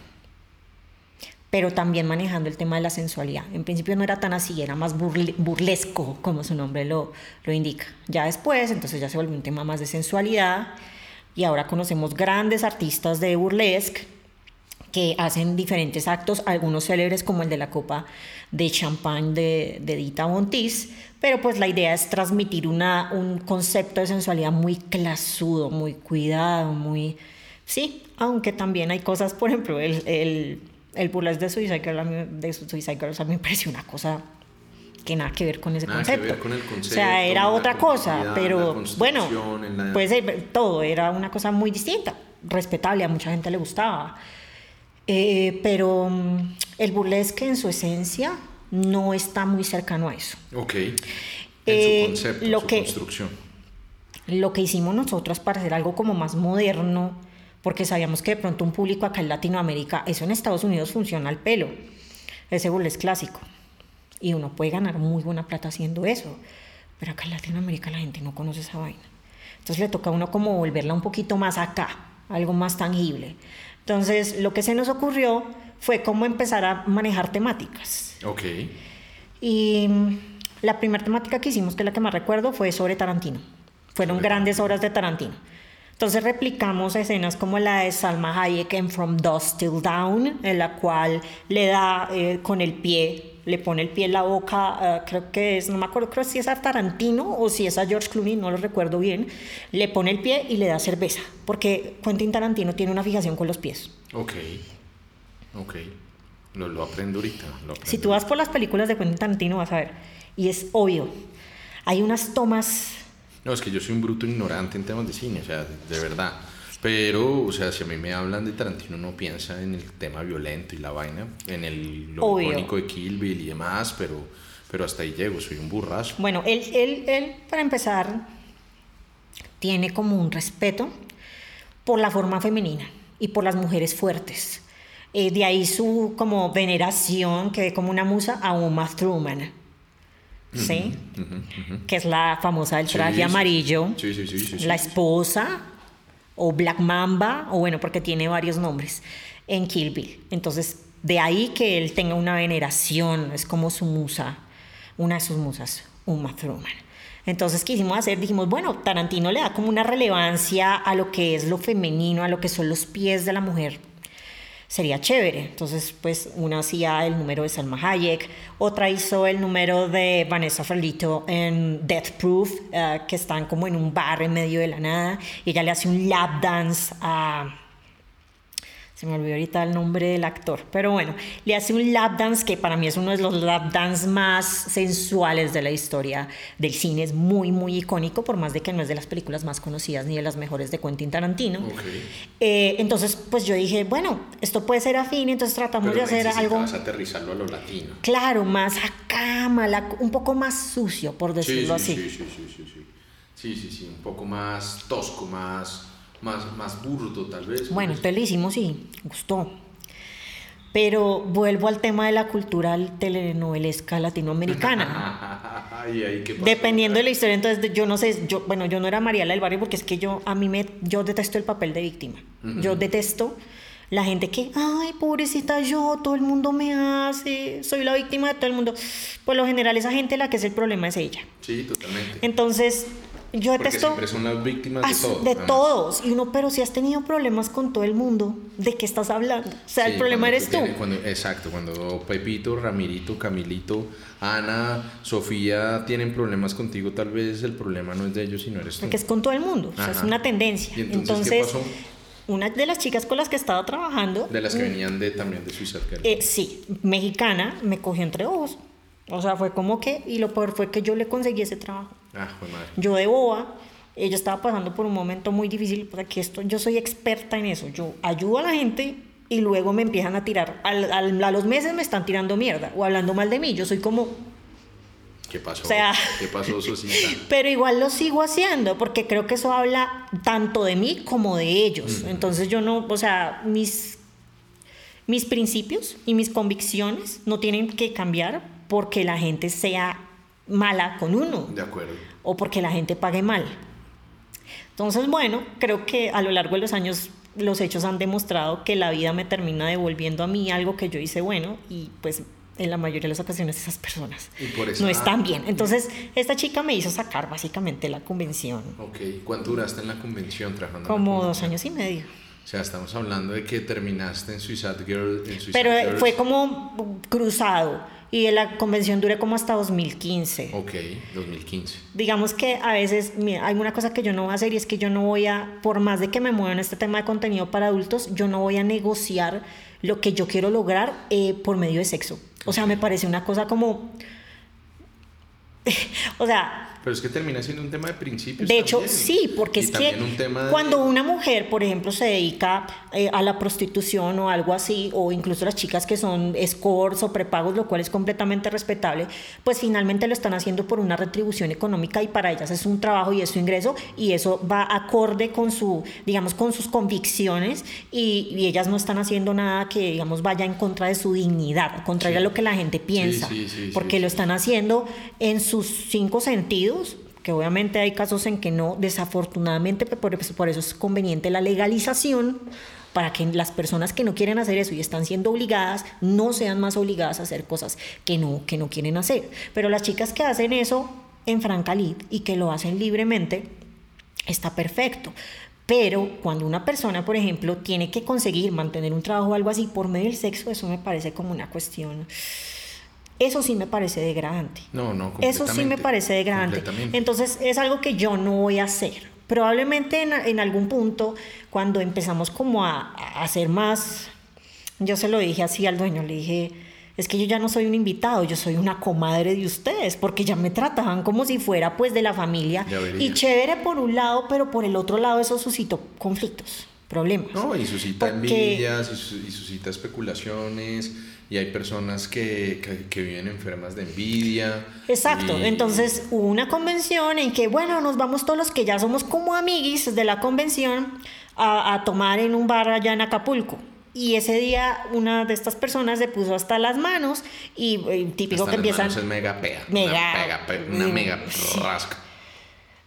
pero también manejando el tema de la sensualidad. En principio no era tan así, era más burle- burlesco, como su nombre lo, lo indica. Ya después, entonces ya se volvió un tema más de sensualidad y ahora conocemos grandes artistas de burlesque que hacen diferentes actos, algunos célebres como el de la copa de champán de, de Dita Von Teese, pero pues la idea es transmitir una, un concepto de sensualidad muy clasudo, muy cuidado, muy... Sí, aunque también hay cosas, por ejemplo, el, el, el burlesque de Suicide Girls, de Suicide Girls a mí me pareció una cosa que nada que ver con ese Nada que concepto. ver con el O sea, era otra cosa, pero bueno, la- pues eh, todo era una cosa muy distinta, respetable, a mucha gente le gustaba. Eh, pero mm, el burlesque en su esencia no está muy cercano a eso. Ok. En Eh, su concepto, lo su que- construcción. Lo que hicimos nosotros para hacer algo como más moderno, porque sabíamos que de pronto un público acá en Latinoamérica, eso en Estados Unidos funciona al pelo, ese burlesque clásico. Y uno puede ganar muy buena plata haciendo eso, pero acá en Latinoamérica la gente no conoce esa vaina. Entonces le toca a uno como volverla un poquito más acá, algo más tangible. Entonces lo que se nos ocurrió fue cómo empezar a manejar temáticas. Ok. Y mm, la primera temática que hicimos, que es la que más recuerdo, fue sobre Tarantino. Fueron grandes obras de Tarantino. Entonces replicamos escenas como la de Salma Hayek en From Dust Till Down, en la cual le da eh, con el pie, le pone el pie en la boca, eh, creo que es, no me acuerdo, creo si es a Tarantino o si es a George Clooney, no lo recuerdo bien, le pone el pie y le da cerveza, porque Quentin Tarantino tiene una fijación con los pies. Ok, ok, lo, lo aprendo ahorita. Lo aprendo. Si tú vas por las películas de Quentin Tarantino vas a ver, y es obvio, hay unas tomas No, es que yo soy un bruto ignorante en temas de cine, o sea, de verdad. Pero, o sea, si a mí me hablan de Tarantino, no piensa en el tema violento y la vaina, en el lo icónico de Kill Bill y demás, pero, pero hasta ahí llego, soy un burrazo. Bueno, él, él, él, para empezar, tiene como un respeto por la forma femenina y por las mujeres fuertes. Eh, de ahí su como veneración, que ve como una musa, a Uma Thurman. ¿Sí? Que es la famosa del traje sí. amarillo. Sí, sí, la esposa, o Black Mamba, o bueno, porque tiene varios nombres, en Kill. Entonces, de ahí que él tenga una veneración, es como su musa, una de sus musas, Uma Thurman. Entonces quisimos hacer, dijimos, bueno, Tarantino le da como una relevancia a lo que es lo femenino, a lo que son los pies de la mujer. Sería chévere. Entonces, pues una hacía el número de Salma Hayek, otra hizo el número de Vanessa Ferlito en Death Proof, eh, que están como en un bar en medio de la nada, y ella le hace un lap dance a... Se me olvidó ahorita el nombre del actor, pero bueno, le hace un lap dance que para mí es uno de los lap dance más sensuales de la historia del cine. Es muy, muy icónico, por más de que no es de las películas más conocidas ni de las mejores de Quentin Tarantino. Eh, entonces, pues yo dije, bueno, esto puede ser afín, entonces tratamos Pero de hacer algo, aterrizarlo a lo latino. claro, más acá, mala- un poco más sucio, por Sí, sí, decirlo sí, así. sí, sí, sí, sí. Sí, sí, sí, un poco más tosco, más, más, más burdo tal vez. Bueno, entonces lo hicimos y gustó. Pero vuelvo al tema de la cultural telenovelesca latinoamericana. *laughs* Ay, ay, ¿qué pasó? Dependiendo de la historia, entonces yo no sé, yo, bueno, yo no era Mariela del Barrio porque es que yo, a mí me, yo detesto el papel de víctima. Yo detesto la gente que, ay, pobrecita yo, todo el mundo me hace, soy la víctima de todo el mundo. Por lo general esa gente la que es el problema es ella. Sí, totalmente. Entonces, yo Porque detesto... siempre son las víctimas de todo. de además. todos. Y uno, pero si has tenido problemas con todo el mundo, ¿de qué estás hablando? O sea, Sí, el problema cuando eres tú. tienes- cuando- exacto, cuando Pepito, Ramirito, Camilito, Ana, Sofía tienen problemas contigo, tal vez el problema no es de ellos, sino eres tú. Porque es con todo el mundo. O sea, es una tendencia. ¿Y entonces qué pasó? una de las chicas con las que estaba trabajando, De las que venían de, también de Suiza. Eh, sí, mexicana, me cogió entre ojos. O sea, fue como que, y lo peor fue que yo le conseguí ese trabajo. Ah, fue madre. Yo de boba, ella estaba pasando por un momento muy difícil, porque esto, yo soy experta en eso. Yo ayudo a la gente y luego me empiezan a tirar. Al- al- a los meses me están tirando mierda o hablando mal de mí. Yo soy como, ¿Qué pasó? O sea- ¿Qué pasó, Sosita? *laughs* pero igual lo sigo haciendo porque creo que eso habla tanto de mí como de ellos. Entonces yo no, o sea, mis, mis principios y mis convicciones no tienen que cambiar porque la gente sea mala con uno De acuerdo. o porque la gente pague mal. Entonces, bueno, creo que a lo largo de los años los hechos han demostrado que la vida me termina devolviendo a mí algo que yo hice bueno y pues en la mayoría de las ocasiones esas personas Y por eso- no están bien. Entonces, esta chica me hizo sacar básicamente la convención Ok, ¿cuánto duraste en la convención trabajando? como dos convención? años y medio. O sea, estamos hablando de que terminaste en Suicide Girl. En Suicide Pero Girls. fue como cruzado y la convención duré como hasta 2015. Ok, 2015. Digamos que a veces mira, hay una cosa que yo no voy a hacer y es que yo no voy a, por más de que me mueva en este tema de contenido para adultos, yo no voy a negociar lo que yo quiero lograr eh, por medio de sexo. O sea, me parece una cosa como... *laughs* o sea, Pero es que termina siendo un tema de principios. de hecho, sí, porque Y es que también un tema de- cuando una mujer, por ejemplo, se dedica eh, a la prostitución o algo así, o incluso las chicas que son escorts o prepagos, lo cual es completamente respetable, pues finalmente lo están haciendo por una retribución económica y para ellas es un trabajo y es su ingreso y eso va acorde con su, digamos, con sus convicciones y, y ellas no están haciendo nada que, digamos, vaya en contra de su dignidad, contrario Sí. a lo que la gente piensa, sí, sí, porque lo están haciendo en sus cinco sentidos, que obviamente hay casos en que no, desafortunadamente, por, por eso es conveniente la legalización para que las personas que no quieren hacer eso y están siendo obligadas no sean más obligadas a hacer cosas que no, que no quieren hacer. Pero las chicas que hacen eso en franca lid y que lo hacen libremente, está perfecto. Pero cuando una persona, por ejemplo, tiene que conseguir mantener un trabajo o algo así por medio del sexo, eso me parece como una cuestión. Eso sí me parece degradante. No, no, Eso sí me parece degradante. Entonces es algo que yo no voy a hacer. Probablemente en, algún punto, cuando empezamos como a, a hacer más, yo se lo dije así al dueño, le dije, es que yo ya no soy un invitado, yo soy una comadre de ustedes, porque ya me trataban como si fuera pues de la familia. Y chévere por un lado, pero por el otro lado eso suscitó conflictos, problemas. No, y suscita envidias, y, suscita especulaciones, y hay personas que, que, viven enfermas de envidia. Exacto, entonces hubo una convención en que, bueno, nos vamos todos los que ya somos como amiguis de la convención a, a tomar en un bar allá en Acapulco. Y ese día una de estas personas se puso hasta las manos y, típico que empiezan... Es mega pega. Mega. Una, mega, rasca.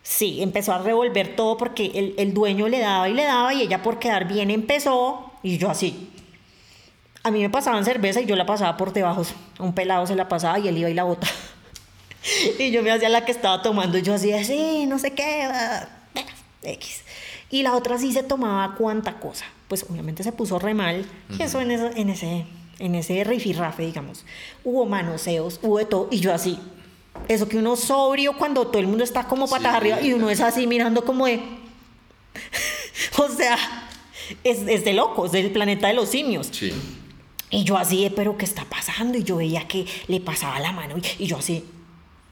Sí, empezó a revolver todo porque el, el, dueño le daba y le daba y ella por quedar bien empezó y yo así. A mí me pasaban cerveza y yo la pasaba por debajo. Un pelado se la pasaba y él iba y la bota. *laughs* y yo me hacía la que estaba tomando y yo así, sí, no sé qué. X. Y la otra sí se tomaba cuánta cosa pues obviamente se puso re mal. Y eso en, en ese, en ese rifirrafe, digamos. Hubo manoseos, hubo de todo. Y yo así. Eso que uno sobrio cuando todo el mundo está como patas arriba y uno es así mirando como de... *laughs* o sea, es, es de locos, del planeta de los simios. Sí. Y yo así, pero ¿qué está pasando? Y yo veía que le pasaba la mano y, yo así.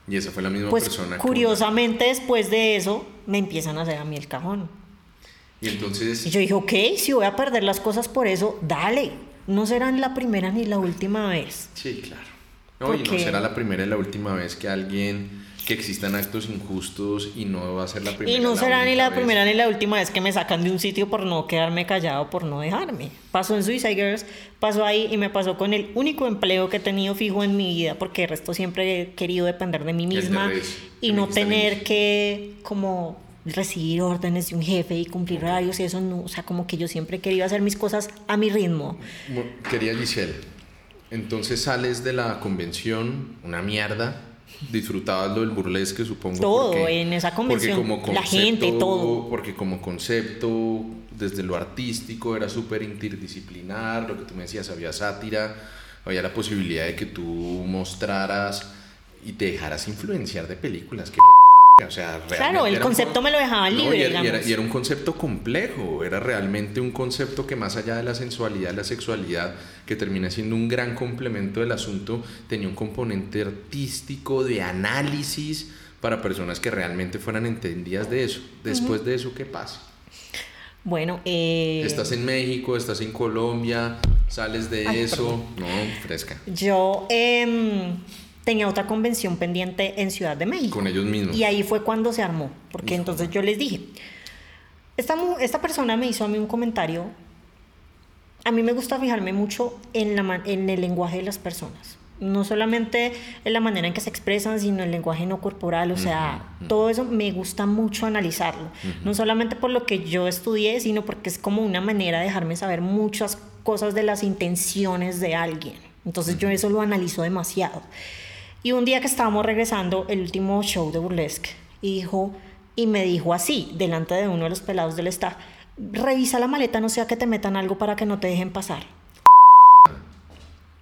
Y esa fue la misma pues, persona. Curiosamente, después de eso, me empiezan a hacer a mí el cajón. Y entonces... yo dije, ok, si voy a perder las cosas por eso, dale. No será la primera ni la última vez. Sí, claro. No, y no será la primera y la última vez que alguien que existan actos injustos y no va a ser la primera. Y no será ni la primera ni la última vez que me sacan de un sitio por no quedarme callado, por no dejarme. Pasó en Suicide Girls, pasó ahí y me pasó con el único empleo que he tenido fijo en mi vida, porque el resto siempre he querido depender de mí misma y no tener que como recibir órdenes de un jefe y cumplir horarios y eso no, o sea, como que yo siempre he querido hacer mis cosas a mi ritmo. Quería Giselle, entonces sales de la convención, una mierda, disfrutabas lo del burlesque, supongo. Todo en esa convención, como la gente, todo. Porque como concepto, desde lo artístico, era súper interdisciplinar, lo que tú me decías, había sátira, había la posibilidad de que tú mostraras y te dejaras influenciar de películas que o sea, claro, el concepto me lo dejaba libre. y, era, un concepto complejo, era realmente un concepto que más allá de la sensualidad, la sexualidad, que termina siendo un gran complemento del asunto, tenía un componente artístico, de análisis, para personas que realmente fueran entendidas de eso. Después de eso, ¿qué pasa? Bueno, eh... estás en México, estás en Colombia, sales de eso, no, fresca. Yo, eh tenía otra convención pendiente en Ciudad de México. Con ellos mismos. Y ahí fue cuando se armó, porque entonces yo les dije, esta, esta persona me hizo a mí un comentario, a mí me gusta fijarme mucho en, la, en el lenguaje de las personas. No solamente en la manera en que se expresan, sino el lenguaje no corporal, o sea, todo eso me gusta mucho analizarlo. No solamente por lo que yo estudié, sino porque es como una manera de dejarme saber muchas cosas de las intenciones de alguien. Entonces yo eso lo analizo demasiado. Y un día que estábamos regresando, el último show de burlesque, y, dijo, y me dijo así, delante de uno de los pelados del staff, revisa la maleta, no sea que te metan algo para que no te dejen pasar.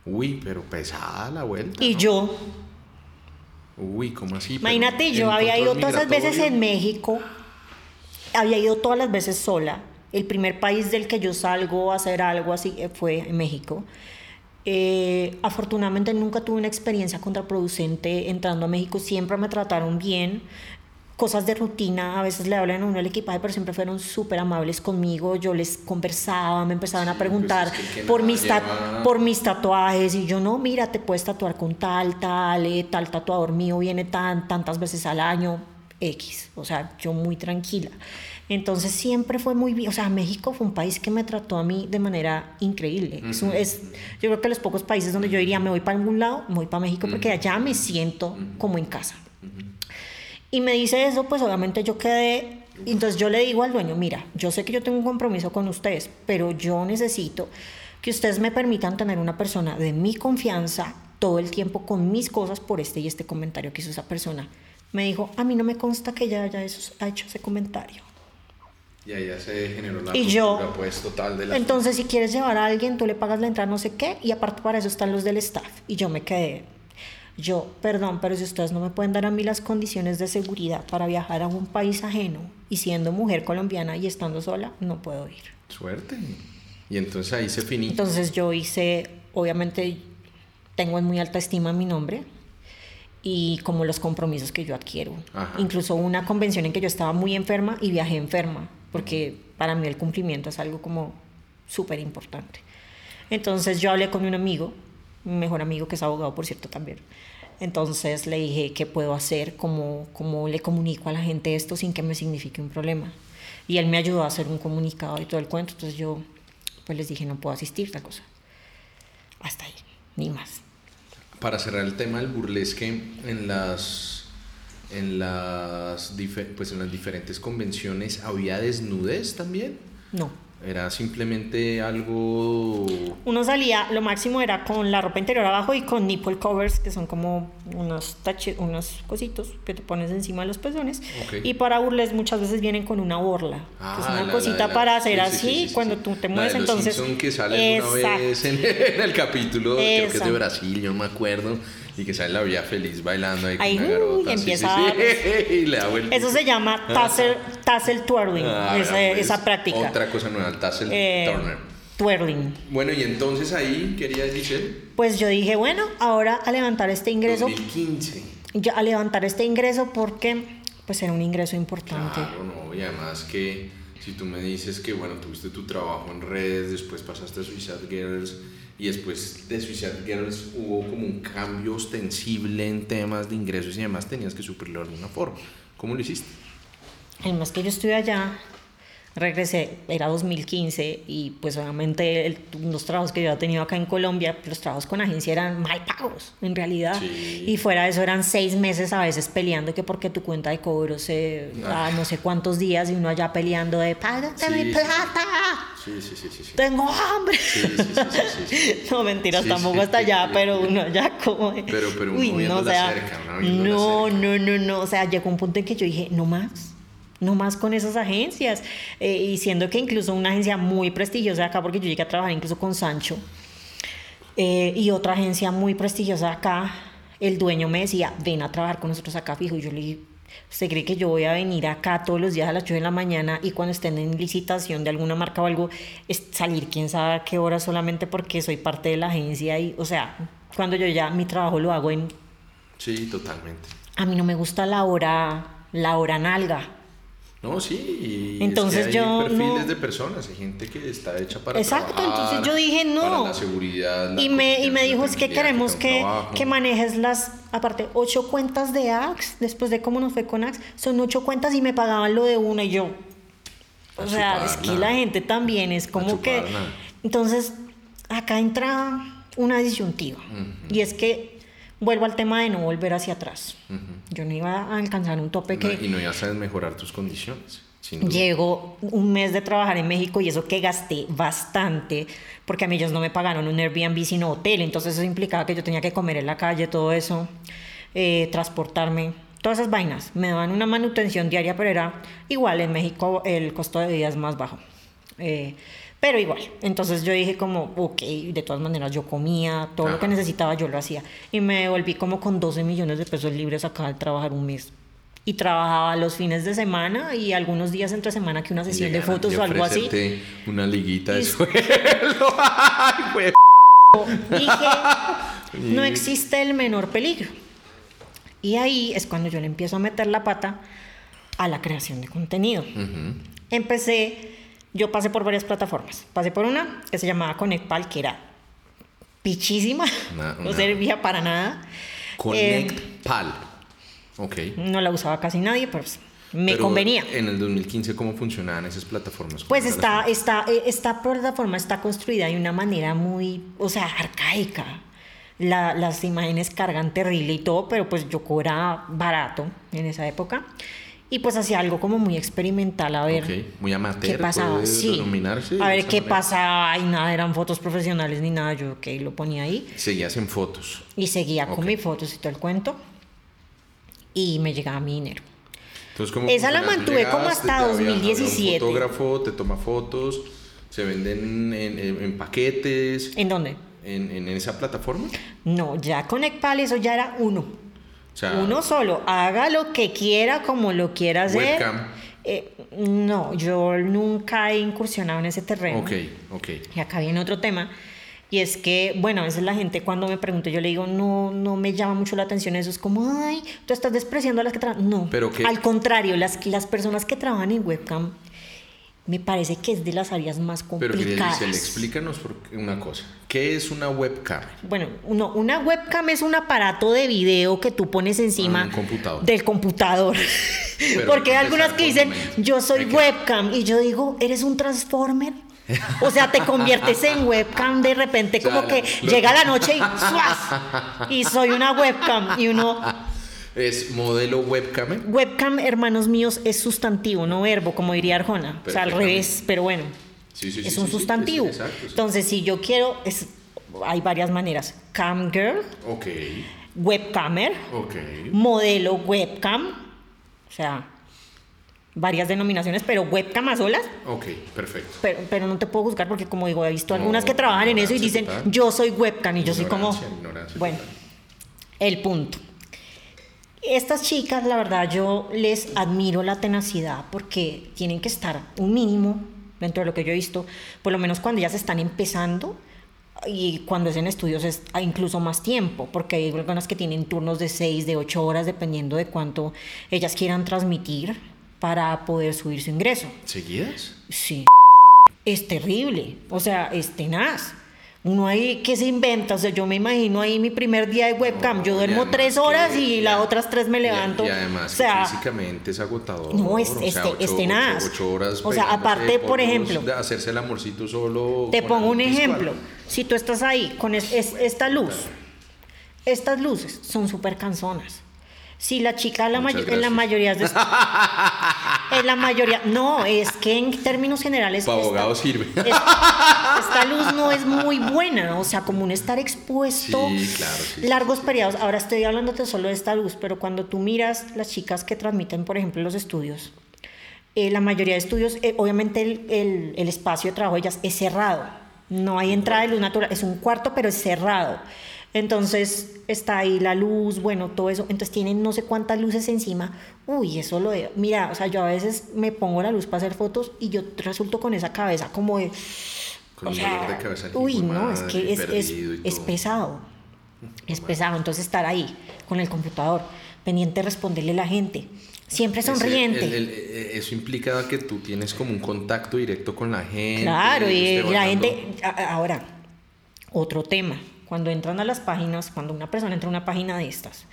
Uy, pero pesada la vuelta. Y yo. Uy, ¿cómo así? Imagínate, yo había ido todas las veces en México, había ido todas las veces sola. El primer país del que yo salgo a hacer algo así eh, fue en México. Eh, afortunadamente nunca tuve una experiencia contraproducente entrando a México, siempre me trataron bien. Cosas de rutina, a veces le hablan a uno al equipaje, pero siempre fueron súper amables conmigo. Yo les conversaba, me empezaban a pues preguntar por, mis por mis tatuajes. Y yo, no, mira, te puedes tatuar con tal, tal, eh, tal tatuador mío viene tan, tantas veces al año, X. O sea, yo muy tranquila. Entonces siempre fue muy bien, o sea, México fue un país que me trató a mí de manera increíble. es, yo creo que los pocos países donde yo diría me voy para algún lado, me voy para México porque allá me siento como en casa. Y me dice eso, pues obviamente yo quedé entonces yo le digo al dueño, mira, yo sé que yo tengo un compromiso con ustedes, pero yo necesito que ustedes me permitan tener una persona de mi confianza todo el tiempo con mis cosas por este y este comentario que hizo esa persona. Me dijo, a mí no me consta que ella haya eso- ha hecho ese comentario. Y ahí ya se generó la Y yo, pues, total de la Entonces, si quieres llevar a alguien, tú le pagas la entrada, no sé qué, y aparte para eso están los del staff. Y yo me quedé, yo, perdón, pero si ustedes no me pueden dar a mí las condiciones de seguridad para viajar a un país ajeno y siendo mujer colombiana y estando sola, no puedo ir. suerte. Y entonces ahí se finita. Entonces yo hice, obviamente tengo en muy alta estima mi nombre y como los compromisos que yo adquiero. Ajá. Incluso una convención en que yo estaba muy enferma y viajé enferma, porque para mí el cumplimiento es algo como súper importante. Entonces yo hablé con un amigo, mi mejor amigo que es abogado, por cierto, también. Entonces le dije, ¿qué puedo hacer? ¿Cómo, ¿Cómo le comunico a la gente esto sin que me signifique un problema? Y él me ayudó a hacer un comunicado y todo el cuento. Entonces yo pues les dije, no puedo asistir, tal cosa. Hasta ahí, ni más. Para cerrar el tema del burlesque, en las, en las, pues en las diferentes convenciones, ¿había desnudez también? No. Era simplemente algo... Uno salía, lo máximo era con la ropa interior abajo y con nipple covers, que son como unos taches, unos cositos que te pones encima de los pezones. Ok. Y para burles muchas veces vienen con una borla, que es Ah, una la- la cosita de la- para hacer sí, sí, así sí, sí, cuando tú te La mueves de los entonces. Que sale una Exacto. vez en, *laughs* en el capítulo, creo que es de Exacto. Brasil, yo no me acuerdo, y que sale la vía feliz bailando ahí con una garota. sí, empieza sí, a- sí, *laughs* y le da vuelta. Eso se llama tassel, tassel twirling, Ah, esa, pues, esa práctica. Otra cosa nueva, el Tassel Eh, Turner. Twirling. Bueno, y entonces ahí quería decir Pues yo dije, bueno, ahora a levantar este ingreso 2015. ya a levantar este ingreso porque pues era un ingreso importante. Claro, no, y además que si tú me dices que, bueno, tuviste tu trabajo en redes, después pasaste a Suicide Girls y después de Suicide Girls hubo como un cambio ostensible en temas de ingresos y demás, tenías que suplirlo de alguna forma. ¿Cómo lo hiciste? Mes que yo estuve allá, regresé, era 2015 y pues obviamente el- los trabajos que yo había tenido acá en Colombia, los trabajos con agencia eran mal pagos en realidad. Sí. Y fuera de eso eran seis meses a veces peleando que porque tu cuenta de cobro se Ah. a no sé cuántos días y uno allá peleando de págate Sí, mi plata. Sí, sí, sí, sí. Tengo hambre. *laughs* No, mentiras, tampoco hasta allá, pero uno allá como... de- Pero- pero Uy, no, o sea, cerca, no, no, no, no, o sea, llegó un punto en que yo dije, no más, no más con esas agencias, Eh, y siendo que incluso una agencia muy prestigiosa acá, porque yo llegué a trabajar incluso con Sancho, eh, y otra agencia muy prestigiosa acá, el dueño me decía, ven a trabajar con nosotros acá fijo, y yo le dije, ¿Usted cree que yo voy a venir acá todos los días a las 8 de la mañana y cuando estén en licitación de alguna marca o algo, es salir quién sabe a qué hora solamente porque soy parte de la agencia? Y, o sea, cuando yo ya mi trabajo lo hago en... Sí, totalmente. A mí no me gusta la hora, la hora nalga. No, sí. y Entonces es que hay yo perfiles no- de personas, hay gente que está hecha para Exacto, trabajar, entonces yo dije, no. Para la seguridad. la Y me, y me dijo, es que queremos que, trabajo". que manejes las, aparte, ocho cuentas de Axe, después de cómo nos fue con Axe, son ocho cuentas y me pagaban lo de una y yo, o A sea, es que la gente también es como que... Entonces, acá entra una disyuntiva. Y es que vuelvo al tema de no volver hacia atrás. Yo no iba a alcanzar un tope No, que... y no ya sabes mejorar tus condiciones. Llego un mes de trabajar en México y eso que gasté bastante, porque a mí ellos no me pagaron un Airbnb sino hotel, entonces eso implicaba que yo tenía que comer en la calle, todo eso, eh, transportarme, todas esas vainas. Me daban una manutención diaria, pero era igual, en México el costo de vida es más bajo. Eh, pero igual, entonces yo dije como, ok, de todas maneras yo comía, todo lo que Ajá. necesitaba yo lo hacía. Y me volví como con 12 millones de pesos libres acá al trabajar un mes. Y trabajaba los fines de semana y algunos días entre semana que una sesión de fotos o algo así. Una liguita de Y- suelo. *laughs* Ay. Dije, *laughs* no existe el menor peligro. Y ahí es cuando yo le empiezo a meter la pata a la creación de contenido. Empecé, yo pasé por varias plataformas. Pasé por una que se llamaba ConnectPal, que era pichísima, *laughs* no servía para nada. Connect Eh. Ok. no la usaba casi nadie, pero pues, me Pero convenía. En el 2015, ¿cómo funcionaban esas plataformas? Pues ¿Cómo está, está, eh, esta plataforma está construida de una manera muy, o sea, arcaica. La- las imágenes cargan terrible y todo, pero pues yo cobraba barato en esa época. Y pues hacía algo como muy experimental, a ver Ok, muy amateur. qué pasaba. Sí. A ver qué manera. pasaba y nada, eran fotos profesionales ni nada. Yo, ok, lo ponía ahí Seguías en fotos. y seguía con Ok. mis fotos y todo el cuento. Y me llegaba mi dinero. Entonces, ¿cómo Esa la mantuve como llegaste, hasta te había- había 2017. Un fotógrafo te toma fotos, se venden en, en- en paquetes, ¿En dónde? en, en esa plataforma. No, ya con Ecpal eso ya era uno. O sea, Uno solo, haga lo que quiera, como lo quiera hacer. Webcam. Eh, no, yo nunca he incursionado en ese terreno. Ok, ok. Y acá viene otro tema. Y es que, bueno, a veces la gente cuando me pregunta, yo le digo, no, no me llama mucho la atención eso. Es como, ay, tú estás despreciando a las que trabajan. No, Pero que- al contrario, las, las personas que trabajan en webcam, me parece que es de las áreas más Pero complicadas. Giselle, explícanos por una cosa. ¿Qué es una webcam? Bueno, no, una webcam es un aparato de video que tú pones encima Ah, computador. del computador. Pero *laughs* Porque hay algunas que dicen, yo soy que- webcam. Y yo digo, ¿eres un transformer? O sea, te conviertes en webcam de repente, *laughs* O sea, como que lo- llega la noche y ¡suas! Y soy una webcam. Y uno, ¿Es modelo webcam? webcam, hermanos míos, es sustantivo, no verbo, como diría Arjona. O sea, al revés, pero bueno. Sí, sí, sí, es sí, un sustantivo. exacto. Entonces, si yo quiero, es, hay varias maneras. Cam girl, Ok, webcamer, ok. modelo webcam, o sea, varias denominaciones, pero webcam a solas, Ok, perfecto. pero, pero no te puedo juzgar porque como digo, he visto No, algunas que trabajan en eso y dicen, total. yo soy webcam y yo soy como, bueno, total. el punto. Estas chicas, la verdad, yo les admiro la tenacidad porque tienen que estar un mínimo dentro de lo que yo he visto, por lo menos cuando ellas están empezando y cuando es en estudios es incluso más tiempo, porque hay algunas que tienen turnos de 6, de 8 horas, dependiendo de cuánto ellas quieran transmitir para poder subir su ingreso. ¿Seguidas? Sí. Es terrible, o sea, es tenaz. Uno ahí que se inventa, o sea, yo me imagino ahí mi primer día de webcam, yo No, duermo además tres horas que- y las otras tres me levanto. Y, además o sea, físicamente es agotador. No, es- o sea, te- ocho- es tenaz. ocho- ocho horas O sea, aparte, por ejemplo, de hacerse el amorcito solo. te pongo un visual. ejemplo. Si tú estás ahí con es- es- esta luz, estas luces son súper cansonas. Si la chica la en la mayoría de *laughs* en la mayoría no es que en términos generales Pa' esta- abogado sirve. es- *laughs* esta luz no es muy buena o sea como un estar expuesto Sí, claro, sí, sí, largos periodos. Ahora estoy hablándote solo de esta luz pero cuando tú miras las chicas que transmiten por ejemplo los estudios eh, la mayoría de estudios eh, obviamente el, el- el espacio de trabajo de ellas es cerrado. No hay entrada de luz natural es un cuarto pero es cerrado entonces está ahí la luz, bueno, todo eso. Entonces tienen no sé cuántas luces encima. Uy, eso lo de. Mira, o sea, yo a veces me pongo la luz para hacer fotos y yo resulto con esa cabeza como de. Con o un sea, dolor de cabeza. Uy, no, es que es, es, es pesado. Es pesado. Entonces estar ahí con el computador, pendiente de responderle a la gente. Siempre sonriente. el- el- eh, eso implica que tú tienes como un contacto directo con la gente. Claro, y la gente, ahora, otro tema, cuando entran a las páginas, cuando una persona entra a una página de estas,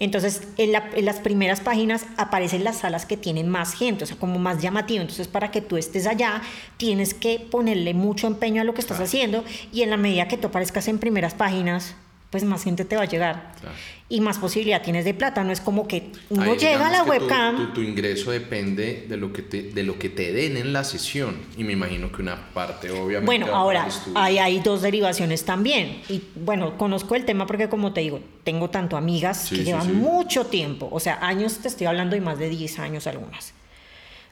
entonces en, la- en las primeras páginas aparecen las salas que tienen más gente, o sea, como más llamativo, entonces para que tú estés allá tienes que ponerle mucho empeño a lo que estás Claro. haciendo y en la medida que tú aparezcas en primeras páginas, pues más gente te va a llegar Claro. y más posibilidad tienes de plata, no es como que uno Ahí llega a la que tu- webcam. Tu, tu ingreso depende de lo, que te, de lo que te den en la sesión. Y me imagino que una parte, obviamente. Bueno, ahora hay, hay dos derivaciones también. Y bueno, conozco el tema porque como te digo, tengo tanto amigas Sí, que sí, llevan sí. mucho tiempo, o sea, años, te estoy hablando de más de 10 años algunas.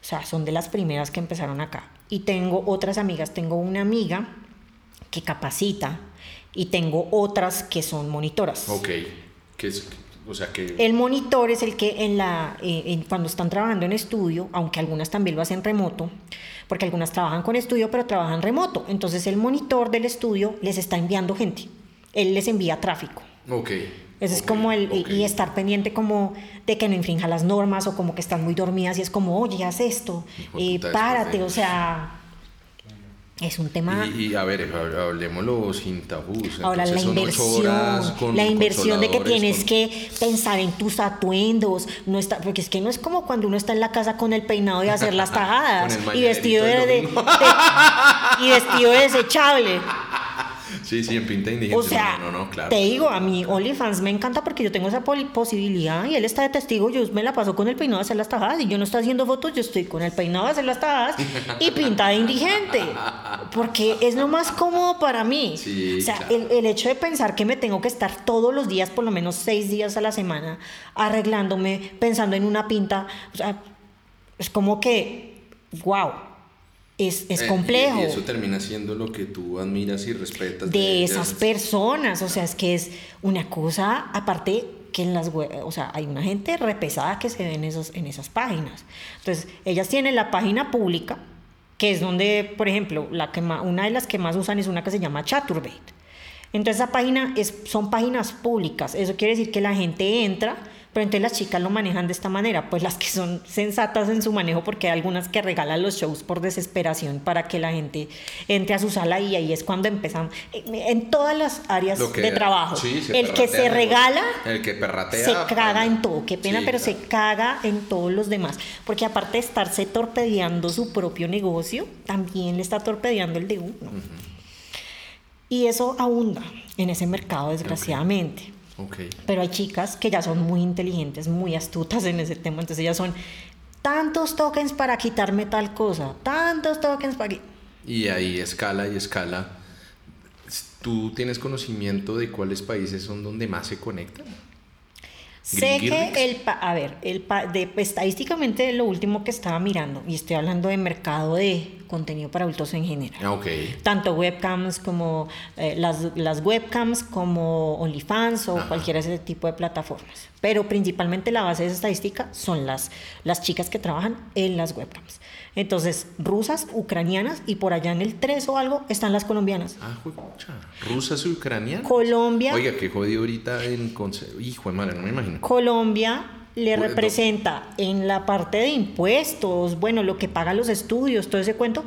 O sea, son de las primeras que empezaron acá. Y tengo otras amigas, tengo una amiga que capacita y tengo otras que son monitoras. Ok. Que es, o sea que. El monitor es el que en la, eh, en- cuando están trabajando en estudio, aunque algunas también lo hacen remoto, porque algunas trabajan con estudio, pero trabajan remoto. Entonces el monitor del estudio les está enviando gente. Él les envía tráfico. Ok. Ese es ok, como el, ok. y estar pendiente como de que no infrinja las normas o como que están muy dormidas y es como, oye, haz esto, eh, párate, o sea, es un tema... Y, y, a ver, hab- hablemoslo sin tabús. Ahora la Entonces, ocho inversión, con la inversión de que tienes con- que pensar en tus atuendos, no está, porque es que no es como cuando uno está en la casa con el peinado y hacer las *laughs* tajadas y vestido de, de- de- y vestido desechable. Sí, sí, en pinta indigente. O sea, no, no, no, claro. te digo, a mí OnlyFans me encanta porque yo tengo esa posibilidad y él está de testigo, yo me la paso con el peinado de hacer las tajadas y yo no estoy haciendo fotos, yo estoy con el peinado de hacer las tajadas y pinta de indigente. Porque es lo más cómodo para mí. Sí, o sea, claro. el, el hecho de pensar que me tengo que estar todos los días, por lo menos seis días a la semana, arreglándome, pensando en una pinta, o sea, es como que, wow, es, es Eh, y- complejo Y, eso termina siendo lo que tú admiras y respetas. de ellas. esas personas. O sea, es que es una cosa, aparte que en las web, o sea, hay una gente repesada que se ve en, esos, en esas páginas. Entonces, ellas tienen la página pública, que es donde, por ejemplo, la que ma- una de las que más usan es una que se llama Chaturbate. Entonces, esa página es, son páginas públicas. Eso quiere decir que la gente entra, pero entonces las chicas lo manejan de esta manera, pues las que son sensatas en su manejo, porque hay algunas que regalan los shows por desesperación para que la gente entre a su sala y ahí es cuando empiezan, en en todas las áreas que- de trabajo. sí, el que se regala El que perratea. se caga en todo, qué pena, Sí, pero claro. se caga en todos los demás. Porque aparte de estarse torpedeando su propio negocio, también le está torpedeando el de uno. Y eso abunda en ese mercado, desgraciadamente. Ok. Pero hay chicas que ya son muy inteligentes, muy astutas en ese tema. Entonces ellas son tantos tokens para quitarme tal cosa, tantos tokens para... qui-". Y ahí escala y escala. ¿Tú tienes conocimiento de cuáles países son donde más se conectan? Sé que el... pa- a ver, el pa- de, estadísticamente lo último que estaba mirando, y estoy hablando de mercado de contenido para adultos en general. Ah, ok. Tanto webcams como eh, las, las webcams como OnlyFans o Ajá. cualquiera de ese tipo de plataformas. Pero principalmente la base de esa estadística son las, las chicas que trabajan en las webcams. Entonces, rusas, ucranianas y por allá en el 3 o algo están las colombianas. Ah, juepucha. ¿Rusas y ucranianas? Colombia, Oiga, qué jodido ahorita en... Hijo de madre, no me imagino. Colombia le Bueno. representa en la parte de impuestos, bueno, lo que pagan los estudios, todo ese cuento,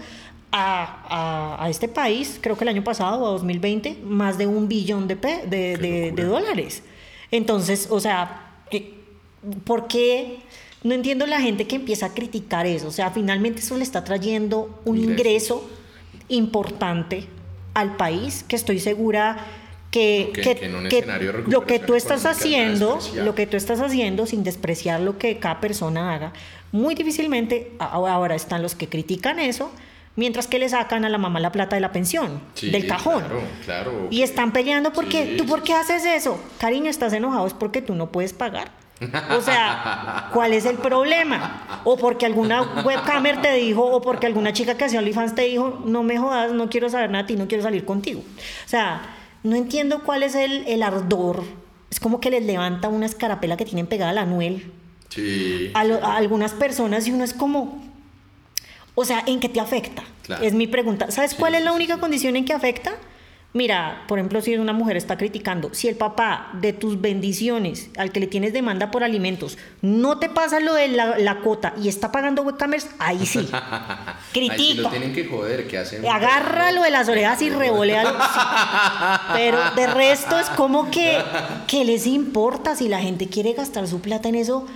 a, a- a este país, creo que el año pasado, a 2020, más de un billón de, pe- de, de- dólares. Entonces, o sea, ¿qué- ¿por qué? No entiendo la gente que empieza a criticar eso. O sea, finalmente eso le está trayendo un ingreso importante al país, que estoy segura que, lo que tú estás haciendo, lo que tú estás haciendo sin despreciar lo que cada persona haga, muy difícilmente ahora están los que critican eso, mientras que le sacan a la mamá la plata de la pensión, Sí, del cajón. Claro, claro. Y están peleando porque Sí, tú por qué haces eso? Cariño, estás enojado es porque tú no puedes pagar. O sea, ¿cuál es el problema? O porque alguna webcamer te dijo, o porque alguna chica que hacía OnlyFans te dijo, no me jodas, no quiero saber nada de ti, no quiero salir contigo. O sea, no entiendo cuál es el, el ardor. Es como que les levanta una escarapela que tienen pegada a la nuel Sí. a, lo- a algunas personas y uno es como, o sea, ¿en qué te afecta? Claro. Es mi pregunta. ¿Sabes Sí, cuál es la única sí. condición en que afecta? Mira, por ejemplo, si una mujer está criticando, si el papá de tus bendiciones, al que le tienes demanda por alimentos, no te pasa lo de la, la cuota y está pagando webcamers, ahí sí. *laughs* Ahí sí Critica. lo tienen que joder, que hacen? Agárralo de las orejas y *laughs* revolealo. Pero de resto es como que, que les importa si la gente quiere gastar su plata en eso.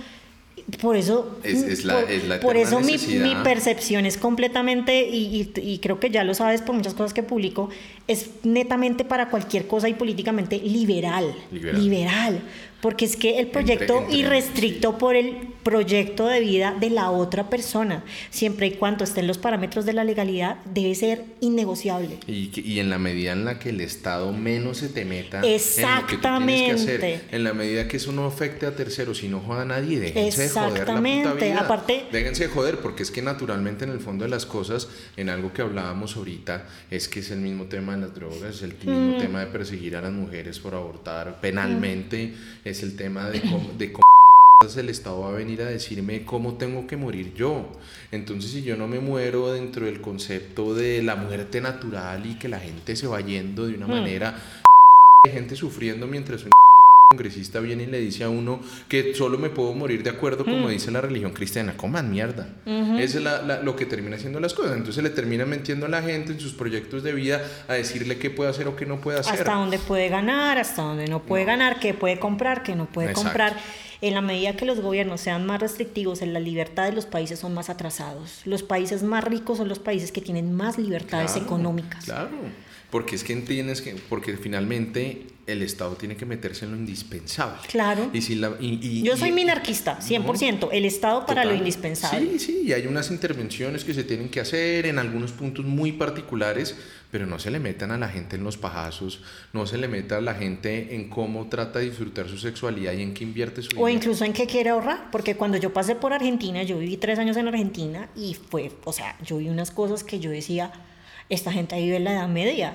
Por eso, Es- es la- por, es la por eso mi, mi percepción es completamente, y, y- y creo que ya lo sabes por muchas cosas que publico, es netamente para cualquier cosa y políticamente liberal. Liberal. Liberal. Porque es que el proyecto entre- irrestricto por el proyecto de vida de la otra persona, siempre y cuando estén los parámetros de la legalidad, debe ser innegociable. Y, y en la medida en la que el Estado menos se te meta en lo que tú tienes que hacer, Exactamente. en la medida que eso no afecte a terceros y no joda a nadie, déjense de joder la puta Exactamente. vida. Aparte- déjense de joder, porque es que naturalmente en el fondo de las cosas, en algo que hablábamos ahorita, es que es el mismo tema de las drogas, es el Mm. mismo tema de perseguir a las mujeres por abortar penalmente, es el tema de cómo, *clears throat* de cómo el Estado va a venir a decirme cómo tengo que morir yo. Entonces, si yo no me muero dentro del concepto de la muerte natural y que la gente se va yendo de una manera, hay gente sufriendo mientras un congresista viene y le dice a uno que solo me puedo morir de acuerdo como dice la religión cristiana, coman mierda. Eso es la- la- lo que termina haciendo las cosas. Entonces le termina metiendo a la gente en sus proyectos de vida a decirle qué puede hacer o qué no puede hacer. Hasta dónde puede ganar, hasta dónde no puede ganar, qué puede comprar, qué no puede Exacto. comprar. En la medida que los gobiernos sean más restrictivos en la libertad de los países son más atrasados. Los países más ricos son los países que tienen más libertades Claro, económicas. Claro. Porque es que entiendes que, porque finalmente el Estado tiene que meterse en lo indispensable. Claro. Y si la, y- y- Yo soy y- minarquista, 100%. El Estado para lo indispensable. Sí, sí, y hay unas intervenciones que se tienen que hacer en algunos puntos muy particulares, pero no se le metan a la gente en los pajazos, no se le meta a la gente en cómo trata de disfrutar su sexualidad y en qué invierte su O dinero. incluso en qué quiere ahorrar, porque cuando yo pasé por Argentina, yo viví tres años en Argentina y fue, o sea, yo vi unas cosas que yo decía, esta gente vive en la Edad Media.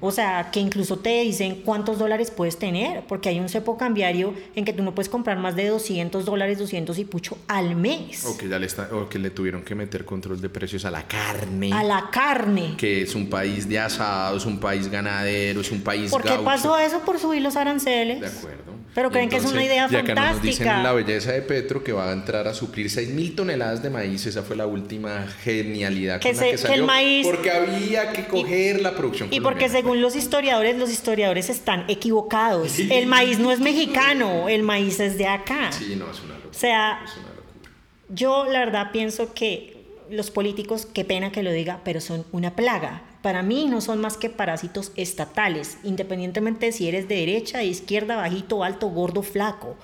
O sea, que incluso te dicen cuántos dólares puedes tener, porque hay un cepo cambiario en que tú no puedes comprar más de 200 dólares, 200 y pucho al mes. O que, ya le está, o que le tuvieron que meter control de precios a la carne. A la carne. que es un país de asado, es un país ganadero, es un país ¿Por qué gaucho. pasó eso? Por subir los aranceles. De acuerdo. Pero creen que es una idea ya que nos dicen fantástica. la belleza de Petro que va a entrar a suplir 6 mil toneladas de maíz, esa fue la última genialidad Que con se- la que que el salió, maíz- porque había que coger la producción Y porque según los historiadores, los historiadores están equivocados. El maíz no es mexicano, el maíz es de acá. Sí, no, es una locura. O sea, es una locura. yo la verdad pienso que los políticos, qué pena que lo diga, pero son una plaga. Para mí no son más que parásitos estatales, independientemente de si eres de derecha, de izquierda, bajito, alto, gordo, flaco.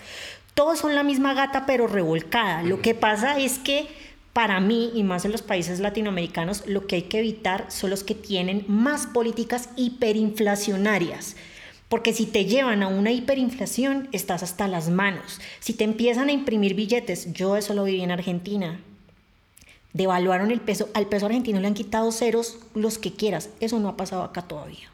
Todos son la misma gata pero revolcada. Lo que pasa es que para mí, y más en los países latinoamericanos, lo que hay que evitar son los que tienen más políticas hiperinflacionarias. Porque si te llevan a una hiperinflación, estás hasta las manos. Si te empiezan a imprimir billetes, yo eso lo viví en Argentina. Devaluaron el peso, al peso argentino le han quitado ceros los que quieras. Eso no ha pasado acá todavía.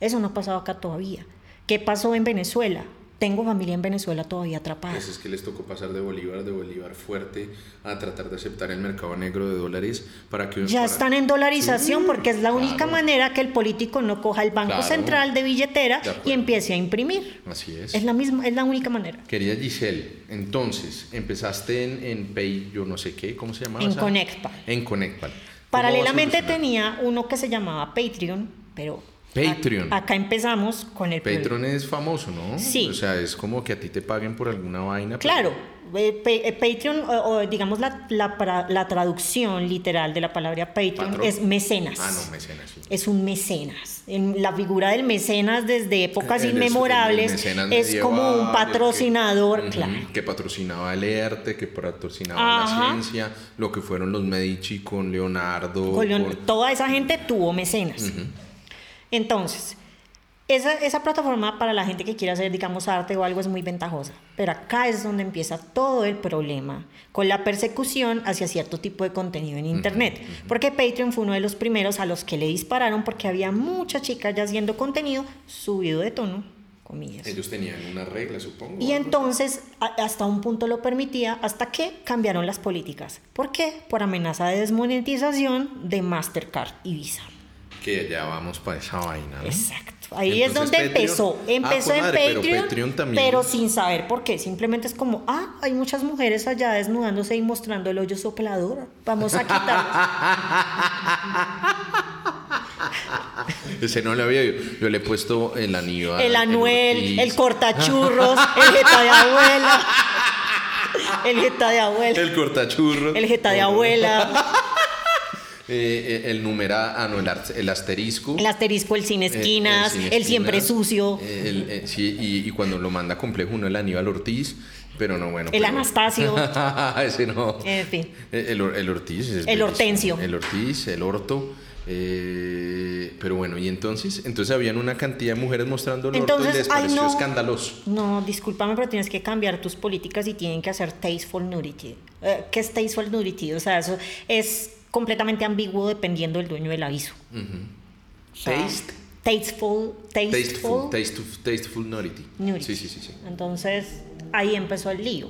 Eso no ha pasado acá todavía. ¿Qué pasó en Venezuela? Tengo familia en Venezuela todavía atrapada. Pues es que les tocó pasar de Bolívar, de Bolívar fuerte, a tratar de aceptar el mercado negro de dólares para que... Ya para- están en dolarización Sí, porque es la única manera que el político no coja el Banco Claro. Central de billetera De y empiece a imprimir. Así es. Es la misma, es la única manera. Querida Giselle, entonces empezaste en, en Pay, yo no sé qué, ¿cómo se llamaba? En? Conectpal. En Conectpal. ¿Cómo Paralelamente tenía uno que se llamaba Patreon, pero Patreon. acá empezamos con el. Patreon es famoso, ¿no? Sí. O sea, es como que a ti te paguen por alguna vaina. Claro, eh, eh, Patreon, o, o digamos la, la, la traducción literal de la palabra Patreon Patrón. es mecenas. Ah, no, mecenas, sí. Es un mecenas. En la figura del mecenas desde épocas El- el inmemorables es como un patrocinador, que, claro. Que patrocinaba el ERTE, que patrocinaba Ajá. la ciencia, lo que fueron los Medici con Leonardo. Con Leon- con- Toda esa gente tuvo mecenas. Entonces, esa, esa plataforma para la gente que quiere hacer, digamos, arte o algo es muy ventajosa. Pero acá es donde empieza todo el problema con la persecución hacia cierto tipo de contenido en Internet. Porque Patreon fue uno de los primeros a los que le dispararon porque había muchas chicas ya haciendo contenido subido de tono, comillas. Ellos tenían una regla, supongo. Y entonces hasta un punto lo permitía, hasta que cambiaron las políticas. ¿Por qué? Por amenaza de desmonetización de Mastercard y Visa. Que ya vamos para esa vaina, ¿no? Exacto. Ahí es donde Patreon- empezó. Ah, Empezó jue en madre, pero Patreon, también. pero sin saber por qué. Simplemente es como, ah, hay muchas mujeres allá desnudándose y mostrando el hoyo soplador. Vamos a quitar *laughs* Ese no le había yo. Yo le he puesto el aníbal. el anuel, Ortiz. el cortachurros, *laughs* el jeta de abuela. El jeta de abuela. El cortachurro. El jeta de abuela. *laughs* Eh, eh, el numera, ah, no, el, el asterisco. El asterisco, el sin Eh, esquinas, el, sin siempre esquinas. sucio, Eh, el- sí, y, y cuando lo manda complejo uno, el Aníbal Ortiz, pero no, bueno. el pero- Anastasio. *laughs* Ese no. En fin. El, Or- el Ortiz. es El. Hortensio. El Ortiz, el Orto. eh, pero bueno, y entonces, entonces habían una cantidad de mujeres mostrando el orto y Entonces, les ay, pareció no. escandaloso. No, discúlpame, pero tienes que cambiar tus políticas y tienen que hacer tasteful nudity. ¿Qué es tasteful nudity? O sea, eso es completamente ambiguo dependiendo del dueño del aviso. O sea, Taste. Tasteful. Tasteful. Tasteful, tasteful, tasteful nudity. nudity. Sí, sí, sí, sí. Entonces, ahí empezó el lío.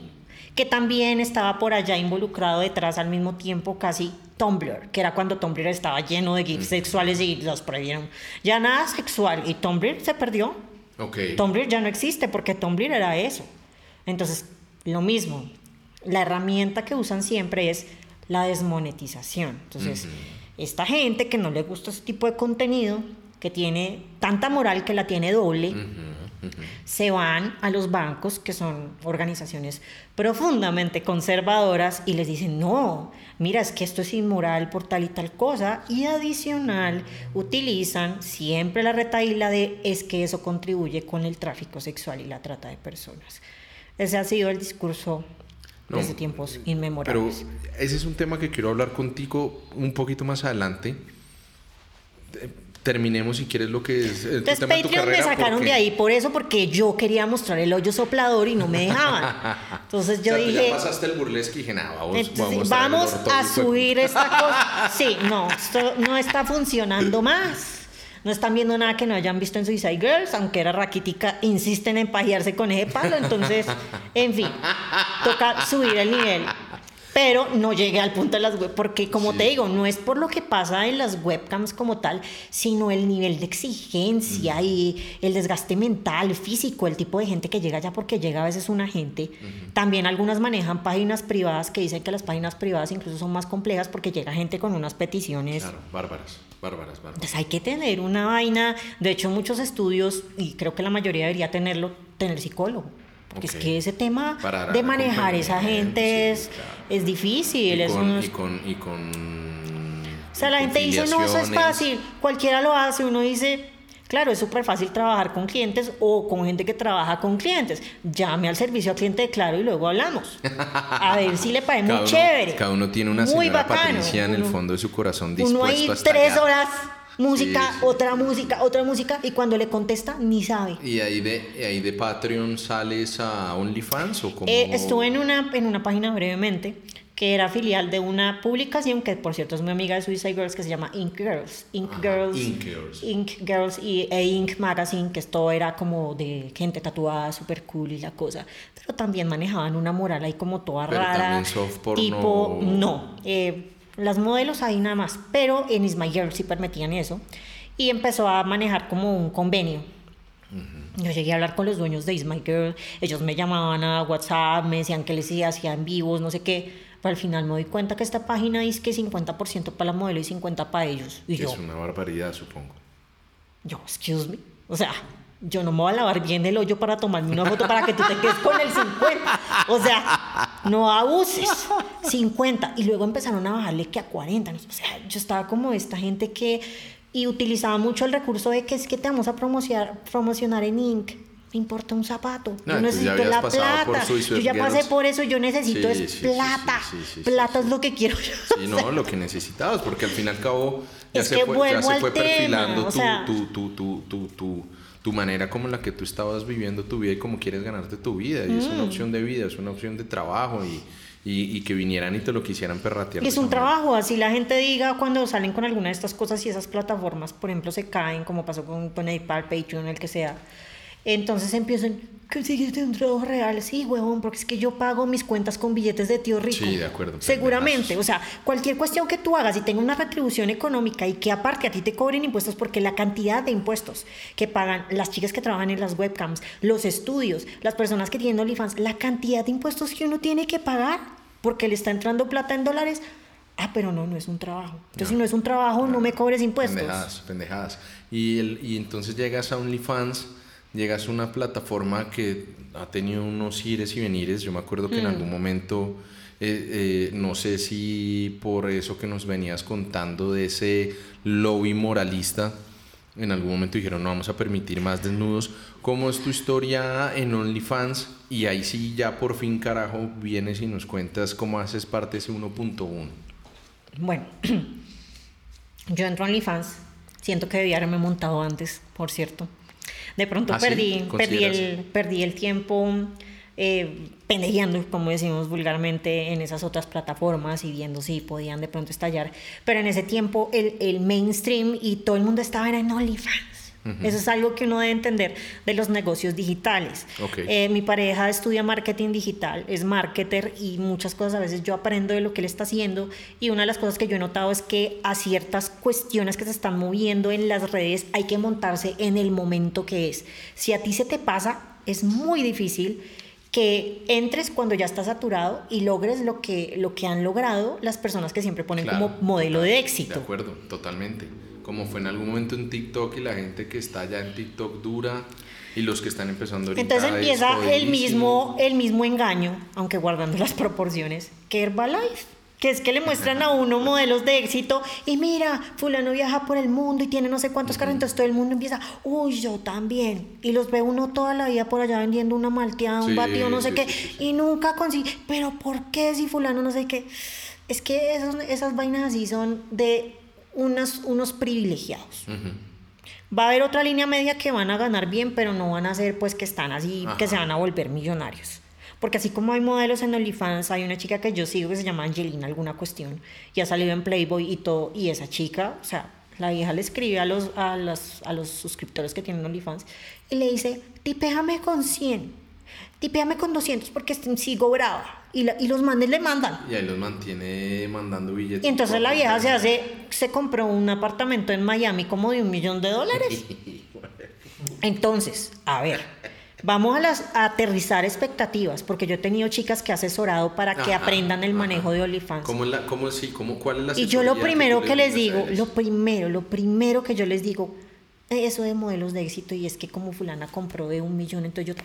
Que también estaba por allá involucrado detrás al mismo tiempo casi Tumblr, que era cuando Tumblr estaba lleno de gifs sexuales y los prohibieron. Ya nada sexual y Tumblr se perdió. Ok. Tumblr ya no existe porque Tumblr era eso. Entonces, lo mismo. La herramienta que usan siempre es la desmonetización. Entonces, esta gente que no le gusta ese tipo de contenido, que tiene tanta moral que la tiene doble, Se van a los bancos, que son organizaciones profundamente conservadoras, y les dicen, no, mira, es que esto es inmoral por tal y tal cosa. Y adicional, utilizan siempre la retaíla de es que eso contribuye con el tráfico sexual y la trata de personas. Ese ha sido el discurso desde tiempos inmemorables. Pero ese es un tema que quiero hablar contigo un poquito más adelante terminemos si quieres lo que es el Entonces Patreon me sacaron de ahí por eso porque yo quería mostrar el hoyo soplador y no me dejaban. Entonces yo *laughs* dije, ya pasaste el burlesque y dije, nada, vamos, vamos, vamos a subir esta cosa. Sí, no, esto no está funcionando más. No están viendo nada que no hayan visto en Suicide Girls, aunque era raquítica, insisten en pajearse con ese palo, entonces, en fin, toca subir el nivel pero no llegué al punto de las web, porque como te digo, no es por lo que pasa en las webcams como tal, sino el nivel de exigencia y el desgaste mental, físico, el tipo de gente que llega ya porque llega a veces una gente. También algunas manejan páginas privadas que dicen que las páginas privadas incluso son más complejas porque llega gente con unas peticiones. Claro, bárbaras, bárbaras, bárbaras. Entonces hay que tener una vaina, de hecho muchos estudios, y creo que la mayoría debería tenerlo, tener psicólogo. Porque es que ese tema de manejar esa gente es, es difícil. Y con, y con, y con, O sea, la gente dice, no, eso es fácil. Cualquiera lo hace. Uno dice, claro, es súper fácil trabajar con clientes o con gente que trabaja con clientes. Llame al servicio al cliente de Claro y luego hablamos. A ver si le parece *laughs* muy chévere. Cada uno tiene una señora Patricia en el fondo de su corazón dispuesto uno ahí tres horas música, otra música, otra música, y cuando le contesta, ni sabe. ¿Y ahí de, ahí de Patreon sales a OnlyFans o cómo? Eh, estuve en una, en una página brevemente que era filial de una publicación que por cierto es muy amiga de Suicide Girls que se llama Ink Girls. Ink Girls. Ink Girls. Ink Girls y e Ink Magazine, que esto era como de gente tatuada, súper cool y la cosa. Pero también manejaban una moral ahí como toda Pero rara. Soft. Tipo, no. Eh, las modelos ahí nada más, pero en Is My Girl sí permitían eso. Y empezó a manejar como un convenio. Yo llegué a hablar con los dueños de Is My Girl, ellos me llamaban a WhatsApp, me decían que les hacían vivos, no sé qué, pero al final me doy cuenta que esta página dice que 50% para la modelo y 50% para ellos. Y es una barbaridad, supongo. Yo, excuse me, o sea, yo no me voy a lavar bien el hoyo para tomarme una foto para que tú te quedes con el 50. O sea, no abuses. 50. Y luego empezaron a bajarle que a 40. O sea, yo estaba como esta gente que... Y utilizaba mucho el recurso de que es que te vamos a promocionar, promocionar en Inc. Me importa un zapato. yo necesito la plata. Yo ya pasé por eso. Yo necesito es plata. plata es lo que quiero yo. Sí, no, lo que necesitabas. Porque al fin y al cabo ya, se, fue, ya se fue perfilando tu, tu, tu, tu tu manera como la que tú estabas viviendo tu vida y cómo quieres ganarte tu vida. Y es una mm. opción de vida, es una opción de trabajo y, y, que vinieran y te lo quisieran perratear. Y es un trabajo, así la gente diga cuando salen con alguna de estas cosas y esas plataformas, por ejemplo, se caen, como pasó con PayPal, Patreon, el que sea entonces empiezan, consiguiste un trabajo real. Sí, huevón, porque es que yo pago mis cuentas con billetes de tío rico. Sí, de acuerdo. Seguramente. O sea, cualquier cuestión que tú hagas y tenga una retribución económica y que aparte a ti te cobren impuestos, porque la cantidad de impuestos que pagan las chicas que trabajan en las webcams, los estudios, las personas que tienen OnlyFans, la cantidad de impuestos que uno tiene que pagar porque le está entrando plata en dólares. Ah, pero no, no es un trabajo. Entonces, si no es un trabajo, no, me cobres impuestos. Pendejadas, pendejadas. Y, el, y entonces llegas a OnlyFans llegas a una plataforma que ha tenido unos ires y venires. Yo me acuerdo que en mm. algún momento, eh, eh, no sé si por eso que nos venías contando de ese lobby moralista, en algún momento dijeron no vamos a permitir más desnudos. ¿Cómo es tu historia en OnlyFans? Y ahí sí ya por fin carajo vienes y nos cuentas cómo haces parte de ese 1.1. Bueno, *clears throat* yo entro a OnlyFans. Siento que debía haberme montado antes, por cierto. De pronto ah, perdí, perdí, el, perdí el tiempo eh, pendejeando, como decimos vulgarmente, en esas otras plataformas y viendo si podían de pronto estallar. Pero en ese tiempo el, el mainstream y todo el mundo estaba en OnlyFans. Eso es algo que uno debe entender de los negocios digitales. Eh, mi pareja estudia marketing digital, es marketer y muchas cosas a veces yo aprendo de lo que él está haciendo y una de las cosas que yo he notado es que a ciertas cuestiones que se están moviendo en las redes hay que montarse en el momento que es. Si a ti se te pasa, es muy difícil que entres cuando ya está saturado y logres lo que, lo que han logrado las personas que siempre ponen como modelo de éxito. De acuerdo, totalmente como fue en algún momento en TikTok y la gente que está ya en TikTok dura y los que están empezando ahorita. Entonces es empieza el mismo, el mismo engaño, aunque guardando las proporciones, que Herbalife. Que es que le muestran a uno *laughs* modelos de éxito y mira, fulano viaja por el mundo y tiene no sé cuántos carros, entonces todo el mundo empieza, uy, yo también. Y los ve uno toda la vida por allá vendiendo una malteada, un Sí, batido, no sé sí, qué, sí. y nunca consigue. Pero ¿por qué si fulano no sé qué? Es que esos- esas vainas así son de unas, unos privilegiados. Ujú. Va a haber otra línea media que van a ganar bien, pero no van a ser pues que están así, que Ajá. se van a volver millonarios. Porque así como hay modelos en OnlyFans, hay una chica que yo sigo que se llama Angelina, alguna cuestión, y ha salido en Playboy y todo, y esa chica, o sea, la vieja le escribe a los, a los, a los suscriptores que tienen OnlyFans y le dice, tipéame con 100, tipéame con 200 porque sigo brava. Y, la- y los manes le mandan. Y ahí los mantiene mandando billetes. Y entonces la vieja se hace, se compró un apartamento en Miami como de un millón de dólares. *laughs* Entonces, a ver, vamos a, las, a aterrizar expectativas, porque yo he tenido chicas que he asesorado para que Ajá, aprendan el ajá. manejo de OnlyFans. ¿Cómo la, cómo, sí, cómo, ¿Cuál es la Y yo lo primero tú que les digo, lo primero, lo primero que yo les digo, eh, eso de modelos de éxito, y es que como fulana compró de un millón, entonces yo...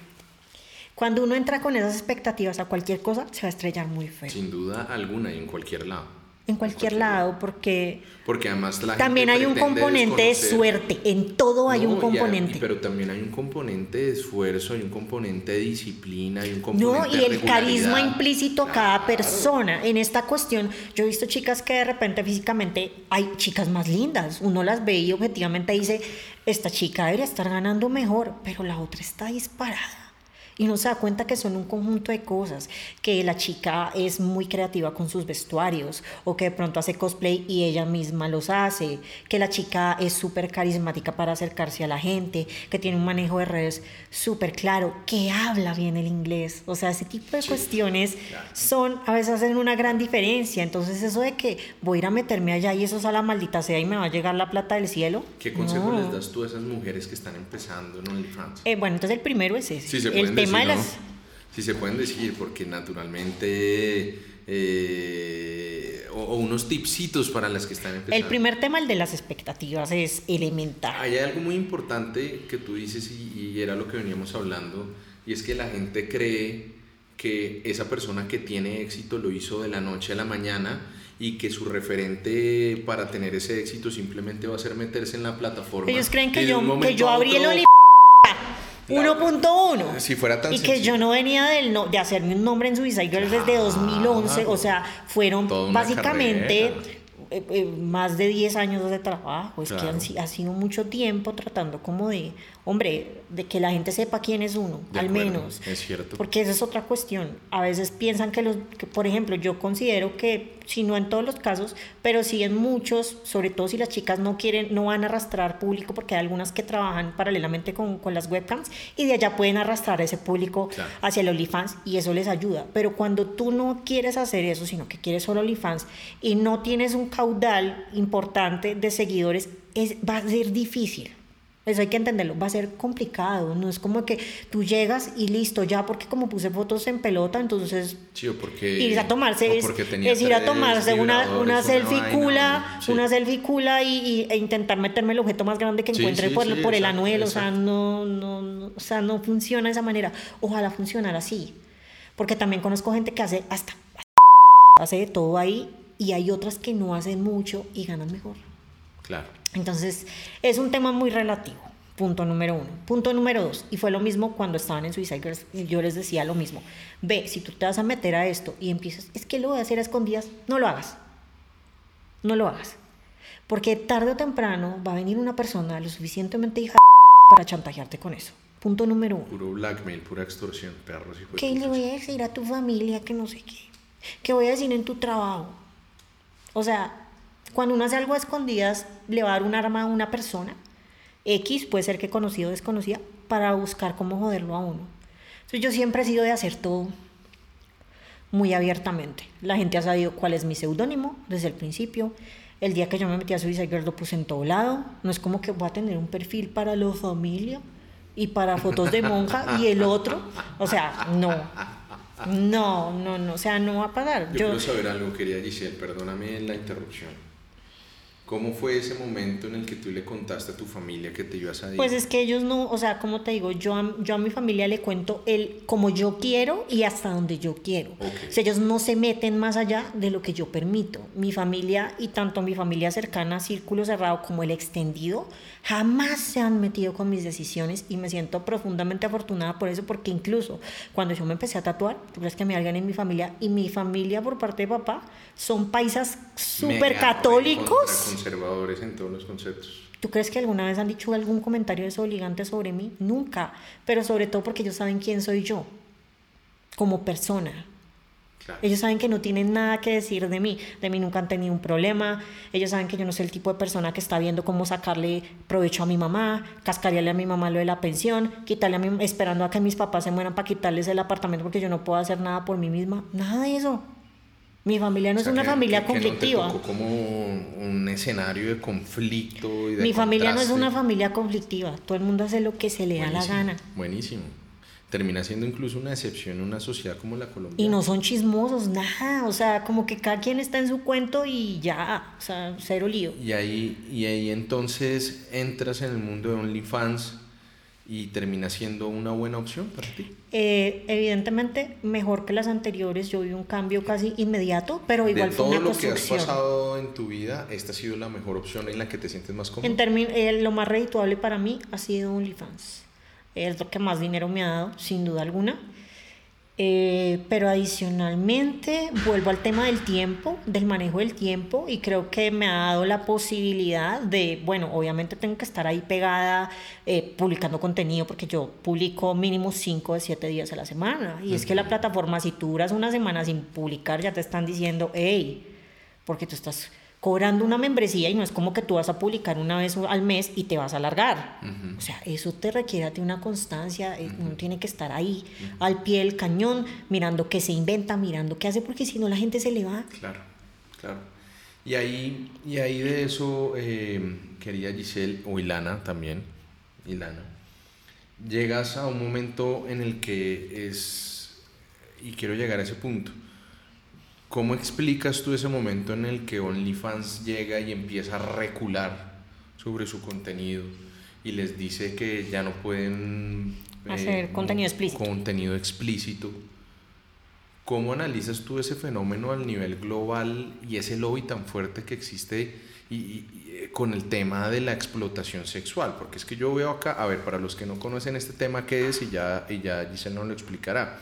Cuando uno entra con esas expectativas a cualquier cosa, se va a estrellar muy feo. Sin duda alguna y en cualquier lado. En cualquier lado, porque Porque además la también gente hay un componente de suerte, en todo hay No, un y componente. y- pero también hay un componente de esfuerzo, hay un componente de disciplina, hay un No, componente y de el carisma implícito a cada persona. En esta cuestión, yo he visto chicas que de repente físicamente hay chicas más lindas. Uno las ve y objetivamente dice, esta chica debería estar ganando mejor, pero la otra está disparada. Y uno se da cuenta que son un conjunto de cosas, que la chica es muy creativa con sus vestuarios, o que de pronto hace cosplay y ella misma los hace, que la chica es súper carismática para acercarse a la gente, que tiene un manejo de redes súper claro, que habla bien el inglés. O sea, ese tipo de cuestiones son, a veces hacen una gran diferencia. Entonces eso de que voy a ir a meterme allá y eso es a la maldita sea y me va a llegar la plata del cielo. ¿Qué consejo no. les das tú a esas mujeres que están empezando en OnlyFans? Eh, bueno, entonces el primero es ese. Sí, se pueden tema de. Sí, se pueden decir, porque naturalmente. eh, o, o unos tipsitos para las que están empezando. El primer tema, el de las expectativas, es elemental. Hay algo muy importante que tú dices y, y era lo que veníamos hablando, y es que la gente cree que esa persona que tiene éxito lo hizo de la noche a la mañana y que su referente para tener ese éxito simplemente va a ser meterse en la plataforma. Ellos creen que yo, que yo abrí el 1.1. Si fuera tan Y que sencillo. yo no venía del no- de hacerme un nombre en Suicide Girls desde 2011. O sea, fueron básicamente eh, eh, más de 10 años de trabajo. Es que Claro. han si- ha sido mucho tiempo tratando como de, hombre, de que la gente sepa quién es uno, De al acuerdo, menos. es cierto. Porque esa es otra cuestión. A veces piensan que los, que, por ejemplo, yo considero que, si no en todos los casos, pero sí en muchos, sobre todo si las chicas no quieren, no van a arrastrar público, porque hay algunas que trabajan paralelamente con, con las webcams y de allá pueden arrastrar ese público Claro. hacia el OnlyFans y eso les ayuda. Pero cuando tú no quieres hacer eso, sino que quieres solo OnlyFans y no tienes un caudal importante de seguidores, es, va a ser difícil. Eso hay que entenderlo, va a ser complicado, no es como que tú llegas y listo, ya porque como puse fotos en pelota, entonces Sí, porque, ir a tomarse es, es ir a tomarse una, una selfie vaina, cula, sí. una selfie cula y, y- e intentar meterme el objeto más grande que Sí, encuentre por, el anuelo, o sea, no, no, no, o sea, no funciona de esa manera. Ojalá funcionara así, porque también conozco gente que hace hasta, hace de todo ahí y hay otras que no hacen mucho y ganan mejor. Claro. Entonces, es un tema muy relativo. Punto número uno. Punto número dos. Y fue lo mismo cuando estaban en Suicide Girls. Yo les decía lo mismo. Ve, si tú te vas a meter a esto y empiezas, es que lo voy a hacer a escondidas, no lo hagas. No lo hagas. Porque tarde o temprano va a venir una persona lo suficientemente hija para chantajearte con eso. Punto número uno. Puro blackmail, pura extorsión, perros y ¿Qué le voy a decir a tu familia que no sé qué? ¿Qué voy a decir en tu trabajo? O sea, cuando uno hace algo a escondidas, le va a dar un arma a una persona. X puede ser que conocido o desconocida, para buscar cómo joderlo a uno. Entonces yo siempre he sido de hacer todo muy abiertamente. La gente ha sabido cuál es mi seudónimo desde el principio. El día que yo me metí a Suicide Girls lo puse en todo lado. No es como que voy a tener un perfil para la familia y para fotos de monja y el otro. O sea, no. No, no, no. O sea, no va a pasar. Yo, Yo, quiero saber algo, quería Giselle, perdóname la interrupción. ¿Cómo fue ese momento en el que tú le contaste a tu familia que te ibas a ir? Pues es que ellos no, o sea, como te digo, yo a, yo a mi familia le cuento el como yo quiero y hasta donde yo quiero. Ok. O sea, ellos no se meten más allá de lo que yo permito. Mi familia y tanto mi familia cercana, círculo cerrado, como el extendido, jamás se han metido con mis decisiones y me siento profundamente afortunada por eso, porque incluso cuando yo me empecé a tatuar, tú crees que me alguien en mi familia y mi familia por parte de papá son paisas súper católicos. Conservadores en todos los conceptos. ¿Tú crees que alguna vez han dicho algún comentario desobligante sobre mí? Nunca. Pero sobre todo porque ellos saben quién soy yo como persona. Claro. Ellos saben que no tienen nada que decir de mí. De mí nunca han tenido un problema. Ellos saben que yo no soy el tipo de persona que está viendo cómo sacarle provecho a mi mamá, cascarearle a mi mamá lo de la pensión, quitarle a mi, esperando a que mis papás se mueran para quitarles el apartamento porque yo no puedo hacer nada por mí misma. Nada de eso. Mi familia no O es una que- familia que- conflictiva. No como un escenario de conflicto y de Mi familia no es una familia conflictiva. Todo el mundo hace lo que se le da la Buenísimo, gana. Buenísimo. Termina siendo incluso una excepción en una sociedad como la colombiana. Y no son chismosos, nada. O sea, como que cada quien está en su cuento y ya. O sea, cero lío. Y ahí, y ahí entonces entras en el mundo de OnlyFans y termina siendo una buena opción para ti. Eh, evidentemente, mejor que las anteriores. Yo vi un cambio casi inmediato, pero igual de fue todo una lo que has construcción. pasado en tu vida, esta ha sido la mejor opción en la que te sientes más cómodo. En eh, lo más redituable para mí ha sido OnlyFans. Es lo que más dinero me ha dado, sin duda alguna. Eh, pero adicionalmente vuelvo al tema del tiempo, del manejo del tiempo y creo que me ha dado la posibilidad de, bueno, obviamente tengo que estar ahí pegada eh, publicando contenido porque yo publico mínimo 5 de 7 días a la semana. Y es que la plataforma si tú duras una semana sin publicar ya te están diciendo, hey, porque tú estás cobrando una membresía y no es como que tú vas a publicar una vez al mes y te vas a alargar. O sea, eso te requiere de una constancia, eh, uno tiene que estar ahí al pie del cañón, mirando qué se inventa, mirando qué hace, porque si no la gente se le va. Claro, claro. Y ahí, y ahí de eso, eh, querida Giselle, o Ilana también, Ilana, llegas a un momento en el que es, y quiero llegar a ese punto, ¿cómo explicas tú ese momento en el que OnlyFans llega y empieza a recular sobre su contenido y les dice que ya no pueden Hacer contenido explícito. Contenido explícito. ¿Cómo analizas tú ese fenómeno al nivel global y ese lobby tan fuerte que existe y, y- y, eh, con el tema de la explotación sexual? Porque es que yo veo acá, a ver, para los que no conocen este tema, ¿qué es? Y ya, y ya Giselle nos lo explicará.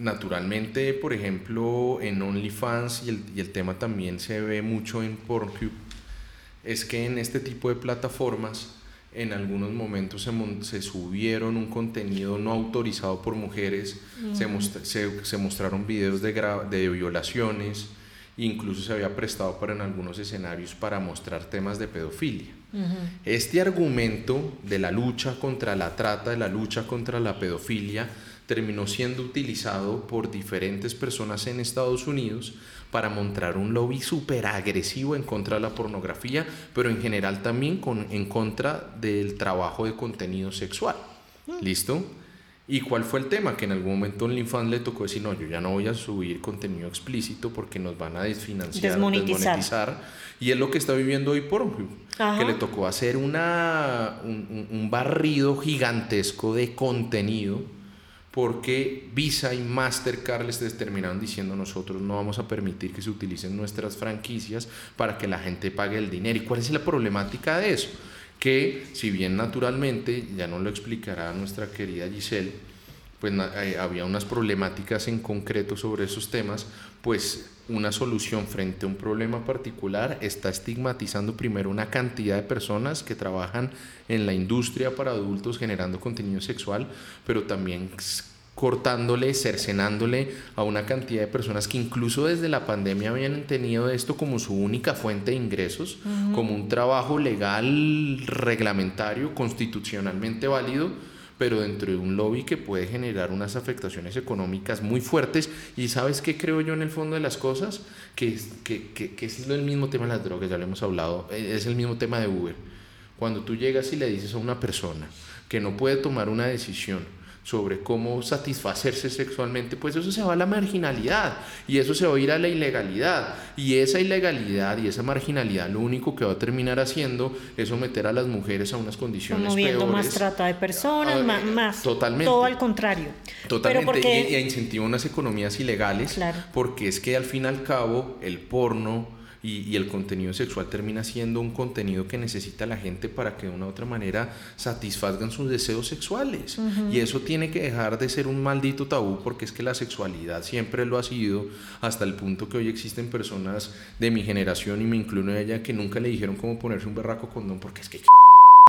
Naturalmente, por ejemplo, en OnlyFans y el, y el tema también se ve mucho en Pornhub, es que en este tipo de plataformas en algunos momentos se, se subieron un contenido no autorizado por mujeres, se, mostra- se, se mostraron videos de, de violaciones, incluso se había prestado para en algunos escenarios para mostrar temas de pedofilia. Este argumento de la lucha contra la trata, de la lucha contra la pedofilia, terminó siendo utilizado por diferentes personas en Estados Unidos para mostrar un lobby súper agresivo en contra de la pornografía, pero en general también con, en contra del trabajo de contenido sexual. ¿Listo? ¿Y cuál fue el tema? Que en algún momento OnlyFans le tocó decir, no, yo ya no voy a subir contenido explícito porque nos van a desfinanciar, Desmonetizar. desmonetizar. Y es lo que está viviendo hoy Pornhub, que le tocó hacer una, un, un- un barrido gigantesco de contenido porque Visa y Mastercard les terminaron diciendo nosotros no vamos a permitir que se utilicen nuestras franquicias para que la gente pague el dinero. ¿Y cuál es la problemática de eso? Que si bien naturalmente, ya nos lo explicará nuestra querida Giselle, pues eh, había unas problemáticas en concreto sobre esos temas, pues una solución frente a un problema particular está estigmatizando primero una cantidad de personas que trabajan en la industria para adultos generando contenido sexual, pero también cortándole, cercenándole a una cantidad de personas que incluso desde la pandemia habían tenido esto como su única fuente de ingresos, como un trabajo legal, reglamentario, constitucionalmente válido, pero dentro de un lobby que puede generar unas afectaciones económicas muy fuertes. Y sabes qué creo yo en el fondo de las cosas? Que, que, que, que es el mismo tema de las drogas, ya lo hemos hablado, eh, es el mismo tema de Uber. Cuando tú llegas y le dices a una persona que no puede tomar una decisión sobre cómo satisfacerse sexualmente, pues eso se va a la marginalidad y eso se va a ir a la ilegalidad. Y esa ilegalidad y esa marginalidad lo único que va a terminar haciendo es someter a las mujeres a unas condiciones Promoviendo peores. más trata de personas, Ah, ma- eh, más. totalmente. Todo al contrario. Totalmente, Pero porque, y, y incentiva unas economías ilegales, Claro. porque es que al fin y al cabo el porno y, y el contenido sexual termina siendo un contenido que necesita la gente para que de una u otra manera satisfazgan sus deseos sexuales. Y eso tiene que dejar de ser un maldito tabú, porque es que la sexualidad siempre lo ha sido, hasta el punto que hoy existen personas de mi generación, y me incluyo en ella, que nunca le dijeron cómo ponerse un berraco condón, porque es que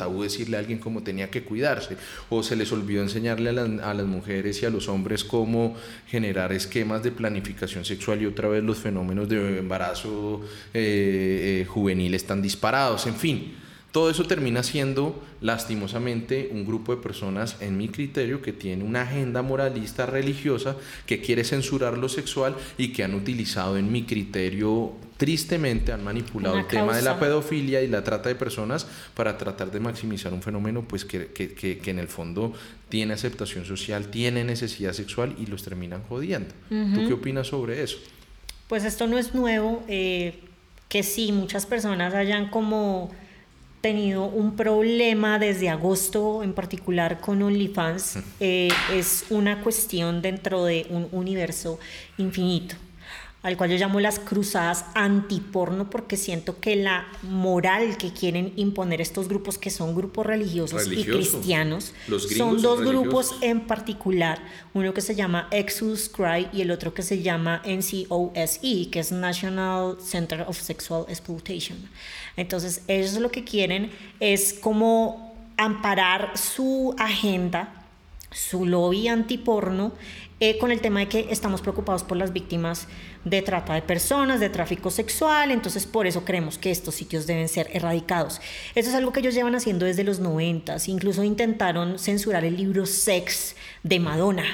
tabú decirle a alguien cómo tenía que cuidarse o se les olvidó enseñarle a las, mujeres y a los hombres cómo generar esquemas de planificación sexual y otra vez los fenómenos de embarazo eh, eh, juvenil están disparados, en fin. Todo eso termina siendo, lastimosamente, un grupo de personas, en mi criterio, que tiene una agenda moralista religiosa, que quiere censurar lo sexual y que han utilizado, en mi criterio, tristemente, han manipulado Una el tema de la pedofilia y la trata de personas para tratar de maximizar un fenómeno pues que, que, que, que en el fondo tiene aceptación social, tiene necesidad sexual y los terminan jodiendo. ¿Tú qué opinas sobre eso? Pues esto no es nuevo, eh, que sí, muchas personas hayan como tenido un problema desde agosto en particular con OnlyFans, eh, es una cuestión dentro de un universo infinito, al cual yo llamo las cruzadas antiporno porque siento que la moral que quieren imponer estos grupos, que son grupos religiosos y Religioso. cristianos, Los son son dos grupos religiosos. en particular, uno que se llama Exodus Cry y el otro que se llama NCOSE, que es National Center of Sexual Exploitation. Entonces, ellos lo que quieren es como amparar su agenda, su lobby antiporno, eh, con el tema de que estamos preocupados por las víctimas de trata de personas, de tráfico sexual, entonces por eso creemos que estos sitios deben ser erradicados. Eso es algo que ellos llevan haciendo desde los 90, incluso intentaron censurar el libro Sex de Madonna.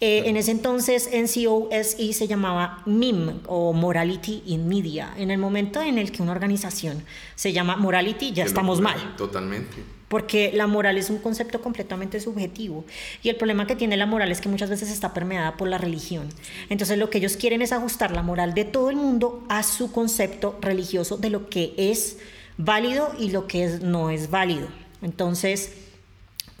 Eh, en ese entonces NCOSE se llamaba MIM o Morality in Media. En el momento en el que una organización se llama Morality, ya estamos mal Totalmente. Porque la moral es un concepto completamente subjetivo y el problema que tiene la moral es que muchas veces está permeada por la religión. Entonces lo que ellos quieren es ajustar la moral de todo el mundo a su concepto religioso de lo que es válido y lo que es- no es válido. Entonces,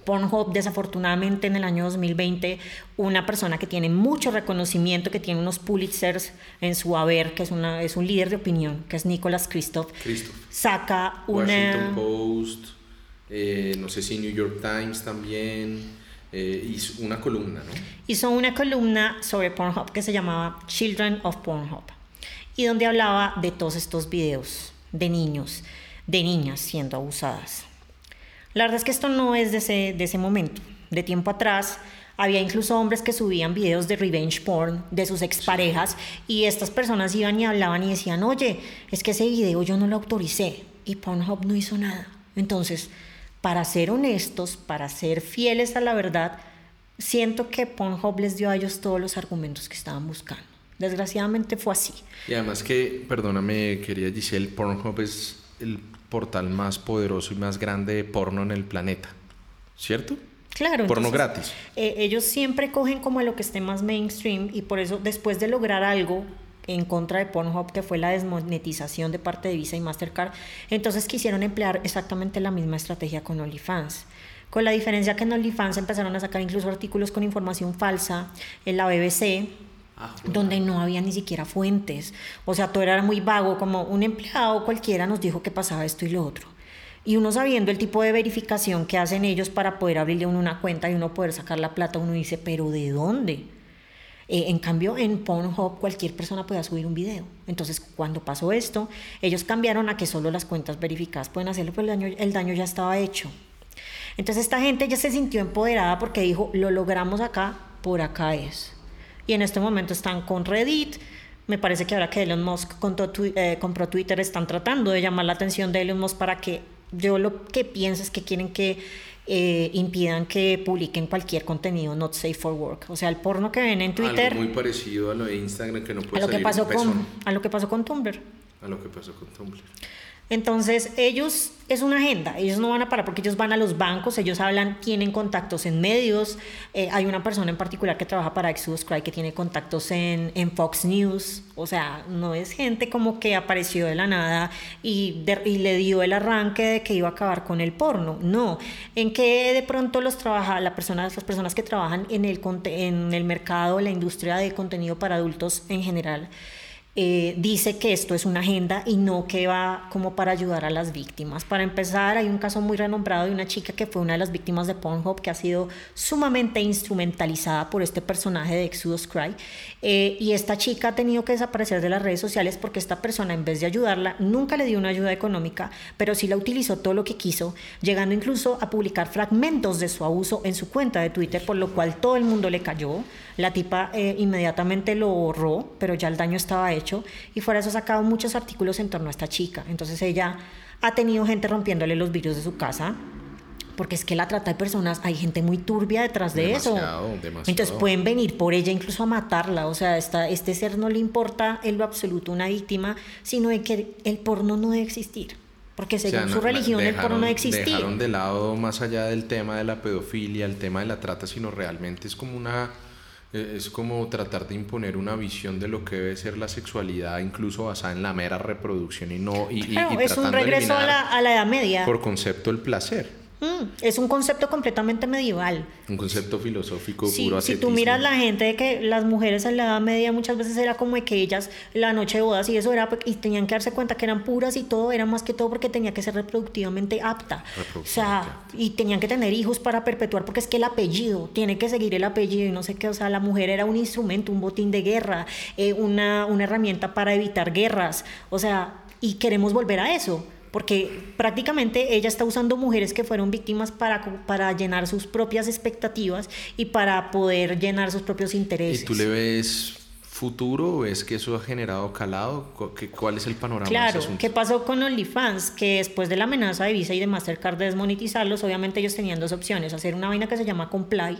Pornhub, desafortunadamente en el año 2020, una persona que tiene mucho reconocimiento, que tiene unos Pulitzers en su haber, que es, una, es un líder de opinión, que es Nicholas Christoph, Christoph. saca Washington una... Post, eh, no sé si New York Times también, eh, hizo una columna, ¿no? hizo una columna sobre Pornhub que se llamaba Children of Pornhub y donde hablaba de todos estos videos de niños, de niñas siendo abusadas. La verdad es que esto no es de ese, de ese momento. De tiempo atrás había incluso hombres que subían videos de revenge porn de sus exparejas y estas personas iban y hablaban y decían, oye, es que ese video yo no lo autoricé y Pornhub no hizo nada. Entonces, para ser honestos, para ser fieles a la verdad, siento que Pornhub les dio a ellos todos los argumentos que estaban buscando. Desgraciadamente fue así. Y además que, perdóname, querida Giselle, Pornhub es el portal más poderoso y más grande de porno en el planeta, ¿cierto? Claro. Porno entonces, gratis. eh, ellos siempre cogen como a lo que esté más mainstream y por eso después de lograr algo en contra de Pornhub, que fue la desmonetización de parte de Visa y Mastercard, entonces quisieron emplear exactamente la misma estrategia con OnlyFans. Con la diferencia que en OnlyFans empezaron a sacar incluso artículos con información falsa en la BBC, Ah, donde no había ni siquiera fuentes. O sea, todo era muy vago, como un empleado cualquiera nos dijo que pasaba esto y lo otro. Y uno sabiendo el tipo de verificación que hacen ellos para poder abrirle uno una cuenta y uno poder sacar la plata, uno dice, pero ¿de dónde? Eh, en cambio, en Pornhub cualquier persona podía subir un video. Entonces, cuando pasó esto, ellos cambiaron a que solo las cuentas verificadas pueden hacerlo, pero el daño, el daño ya estaba hecho. Entonces, esta gente ya se sintió empoderada porque dijo, lo logramos acá, por acá es. Y en este momento están con Reddit. Me parece que ahora que Elon Musk eh, compró Twitter, están tratando de llamar la atención de Elon Musk para que yo lo que pienso es que quieren que eh, impidan que publiquen cualquier contenido not safe for work. O sea, el porno que ven en Twitter, Algo muy parecido a lo de Instagram que no a puede lo que salir pasó un pezón. con a lo que pasó con Tumblr. A lo que pasó con Tumblr. Entonces, ellos es una agenda, ellos no van a parar porque ellos van a los bancos, ellos hablan, tienen contactos en medios. Eh, hay una persona en particular que trabaja para Exodus Cry que tiene contactos en, en Fox News. O sea, no es gente como que apareció de la nada y, y, le dio el arranque de que iba a acabar con el porno. No, en que de pronto los trabaja, la persona, las personas que trabajan en el, en el mercado, la industria de contenido para adultos en general, eh, dice que esto es una agenda y no que va como para ayudar a las víctimas. Para empezar, hay un caso muy renombrado de una chica que fue una de las víctimas de Pornhub que ha sido sumamente instrumentalizada por este personaje de Exodus Cry. Eh, y esta chica ha tenido que desaparecer de las redes sociales porque esta persona, en vez de ayudarla, nunca le dio una ayuda económica, pero sí la utilizó todo lo que quiso, llegando incluso a publicar fragmentos de su abuso en su cuenta de Twitter, por lo cual todo el mundo le cayó. La tipa eh, inmediatamente lo borró, pero ya el daño estaba hecho y fuera eso ha sacado muchos artículos en torno a esta chica. Entonces ella ha tenido gente rompiéndole los vidrios de su casa. Porque es que la trata de personas, hay gente muy turbia detrás de eso. Entonces pueden venir por ella incluso a matarla. O sea, esta, este ser no le importa en lo absoluto una víctima, sino de que el porno no debe existir. Porque según su religión el porno no debe existir. Dejaron de lado más allá del tema de la pedofilia, el tema de la trata, sino realmente es como una es como tratar de imponer una visión de lo que debe ser la sexualidad, incluso basada en la mera reproducción y no. Y, claro, es un regreso a la, a la Edad Media. Por concepto el placer. Mm, es un concepto completamente medieval. Un concepto filosófico sí, Si tú miras la gente de que las mujeres en la Edad Media muchas veces era como que ellas la noche de bodas y eso era y tenían que darse cuenta que eran puras y todo era más que todo porque tenía que ser reproductivamente apta. O sea, y tenían que tener hijos para perpetuar porque es que el apellido tiene que seguir el apellido y no sé qué, o sea, la mujer era un instrumento, un botín de guerra, eh, una, una herramienta para evitar guerras, o sea, y queremos volver a eso porque prácticamente ella está usando mujeres que fueron víctimas para, para llenar sus propias expectativas y para poder llenar sus propios intereses. ¿Y tú le ves futuro? ¿Ves que eso ha generado calado? ¿Cuál es el panorama? Claro, ¿qué pasó con OnlyFans? Que después de la amenaza de Visa y de Mastercard de desmonetizarlos, obviamente ellos tenían dos opciones, hacer una vaina que se llama Comply,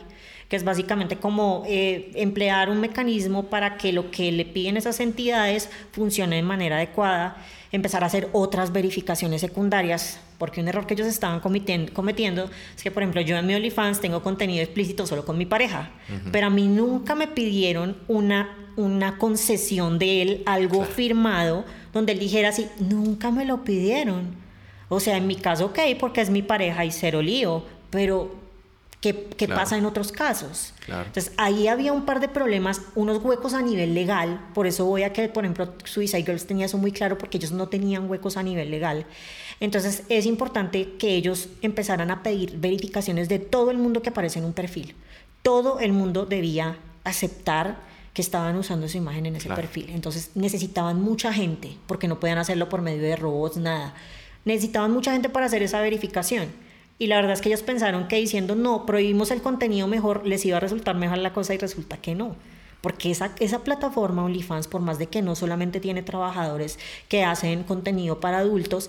que es básicamente como eh, emplear un mecanismo para que lo que le piden esas entidades funcione de manera adecuada empezar a hacer otras verificaciones secundarias, porque un error que ellos estaban cometiendo es que, por ejemplo, yo en mi OnlyFans tengo contenido explícito solo con mi pareja, pero a mí nunca me pidieron una, una concesión de él, algo firmado, donde él dijera así, nunca me lo pidieron. O sea, en mi caso, ok, porque es mi pareja y cero lío, pero ¿Qué, pasa en otros casos? Entonces, ahí había un par de problemas, unos huecos a nivel legal, por eso voy a que, por ejemplo, Suicide Girls tenía eso muy claro, porque ellos no tenían huecos a nivel legal. Entonces, es importante que ellos empezaran a pedir verificaciones de todo el mundo que aparece en un perfil. Todo el mundo debía aceptar que estaban usando su imagen en ese perfil. Entonces, necesitaban mucha gente, porque no podían hacerlo por medio de robots, nada. Necesitaban mucha gente para hacer esa verificación. Y la verdad es que ellos pensaron que diciendo no, prohibimos el contenido mejor, les iba a resultar mejor la cosa y resulta que no. Porque esa, esa plataforma OnlyFans, por más de que no solamente tiene trabajadores que hacen contenido para adultos,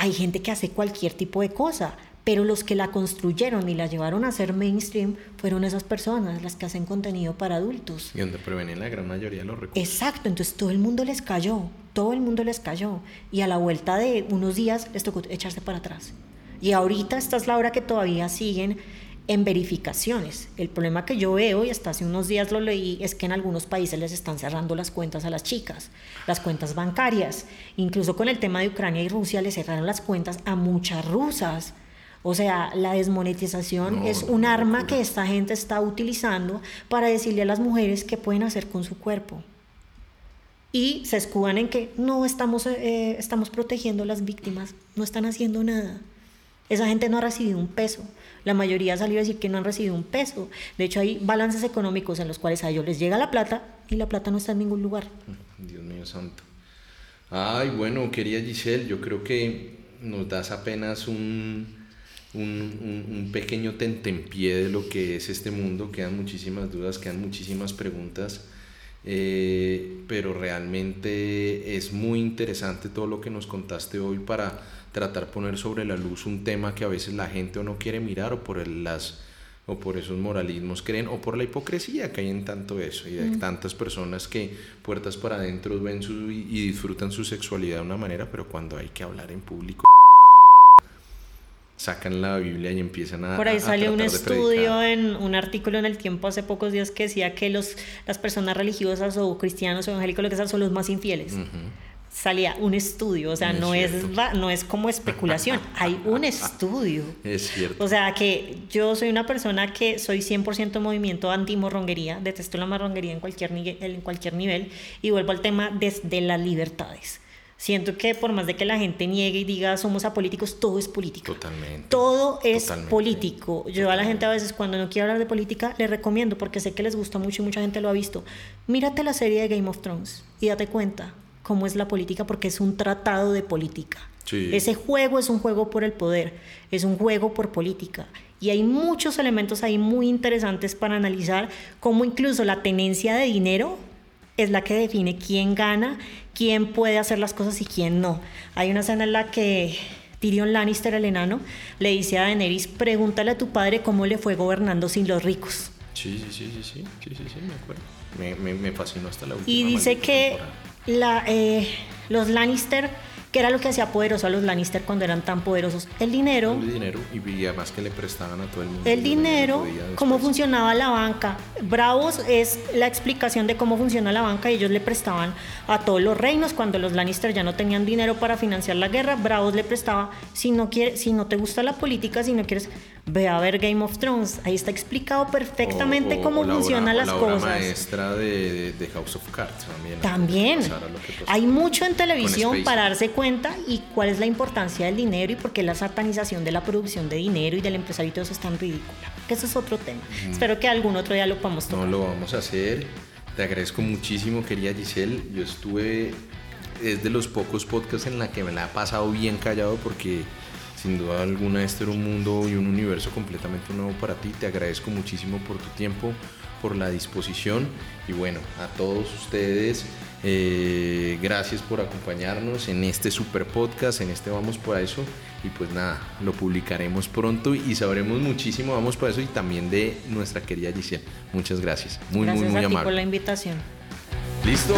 hay gente que hace cualquier tipo de cosa. Pero los que la construyeron y la llevaron a ser mainstream fueron esas personas, las que hacen contenido para adultos. Y donde prevenir la gran mayoría de los recursos. Exacto, entonces todo el mundo les cayó, todo el mundo les cayó. Y a la vuelta de unos días les tocó echarse para atrás. Y ahorita esta es la hora que todavía siguen en verificaciones. El problema que yo veo, y hasta hace unos días lo leí, es que en algunos países les están cerrando las cuentas a las chicas, las cuentas bancarias. Incluso con el tema de Ucrania y Rusia les cerraron las cuentas a muchas rusas. O sea, la desmonetización es un arma que esta gente está utilizando para decirle a las mujeres qué pueden hacer con su cuerpo. Y se escudan en que no estamos, eh, estamos protegiendo a las víctimas, no están haciendo nada. Esa gente no ha recibido un peso. La mayoría ha salido a decir que no han recibido un peso. De hecho, hay balances económicos en los cuales a ellos les llega la plata y la plata no está en ningún lugar. *laughs* Dios mío santo. Ay, bueno, quería Giselle, yo creo que nos das apenas un, un, un, pequeño tentempié de lo que es este mundo. Quedan muchísimas dudas, quedan muchísimas preguntas. Eh, pero realmente es muy interesante todo lo que nos contaste hoy para tratar poner sobre la luz un tema que a veces la gente o no quiere mirar o por las o por esos moralismos creen, o por la hipocresía que hay en tanto eso, y de Mm. tantas personas que puertas para adentro ven su, y disfrutan su sexualidad de una manera, pero cuando hay que hablar en público sacan la Biblia y empiezan a Por ahí salió un estudio en un artículo en el tiempo hace pocos días que decía que los, las personas religiosas o cristianos o evangélicos lo que sean son los más infieles. Ujú. Salía un estudio, o sea, Es no es, va- no es como especulación, hay un *laughs* estudio. Es cierto. O sea que yo soy una persona que soy 100% movimiento anti-morronguería, detesto la marronguería en cualquier, nive- en cualquier nivel y vuelvo al tema desde las libertades. Siento que por más de que la gente niegue y diga somos apolíticos, todo es político. Totalmente. Todo es Totalmente. político. Yo a la gente a veces cuando no quiere hablar de política le recomiendo porque sé que les gusta mucho y mucha gente lo ha visto. Mírate la serie de Game of Thrones y date cuenta cómo es la política porque es un tratado de política. Sí. Ese juego es un juego por el poder, es un juego por política. Y hay muchos elementos ahí muy interesantes para analizar cómo incluso la tenencia de dinero es la que define quién gana, quién puede hacer las cosas y quién no. Hay una escena en la que Tyrion Lannister, el enano, le dice a Daenerys, pregúntale a tu padre cómo le fue gobernando sin los ricos. Sí, sí, sí, sí, sí, sí, sí, sí, me acuerdo. Me, me, me fascinó hasta la última. Y dice que temporada. La, eh, los Lannister, que era lo que hacía poderoso a los Lannister cuando eran tan poderosos, el dinero, El dinero y además que le prestaban a todo el mundo. el dinero, cómo funcionaba la banca. Bravos es la explicación de cómo funciona la banca y ellos le prestaban a todos los reinos cuando los Lannister ya no tenían dinero para financiar la guerra. Bravos le prestaba, si no quiere, si no te gusta la política, si no quieres, ve a ver Game of Thrones. Ahí está explicado perfectamente O- o- cómo o la obra- funcionan las la obra cosas. maestra de, House of Cards también. También. pasó. Hay mucho en televisión para darse cuenta y cuál es la importancia del dinero y por qué la satanización de la producción de dinero y del empresario y todo eso es tan ridícula. Que eso es otro tema. Espero que algún otro día lo podamos No tocar. lo vamos a hacer. Te agradezco muchísimo, querida Giselle. Yo estuve. Es de los pocos podcasts en la que me la he pasado bien callado porque sin duda alguna este era un mundo y un universo completamente nuevo para ti. Te agradezco muchísimo por tu tiempo, por la disposición y bueno, a todos ustedes. eh, gracias por acompañarnos en este super podcast, en este Vamos por eso. Y pues nada, lo publicaremos pronto y sabremos muchísimo, vamos por eso, y también de nuestra querida Giselle. Muchas gracias. Muy, Gracias muy, muy a ti por la invitación. Listo.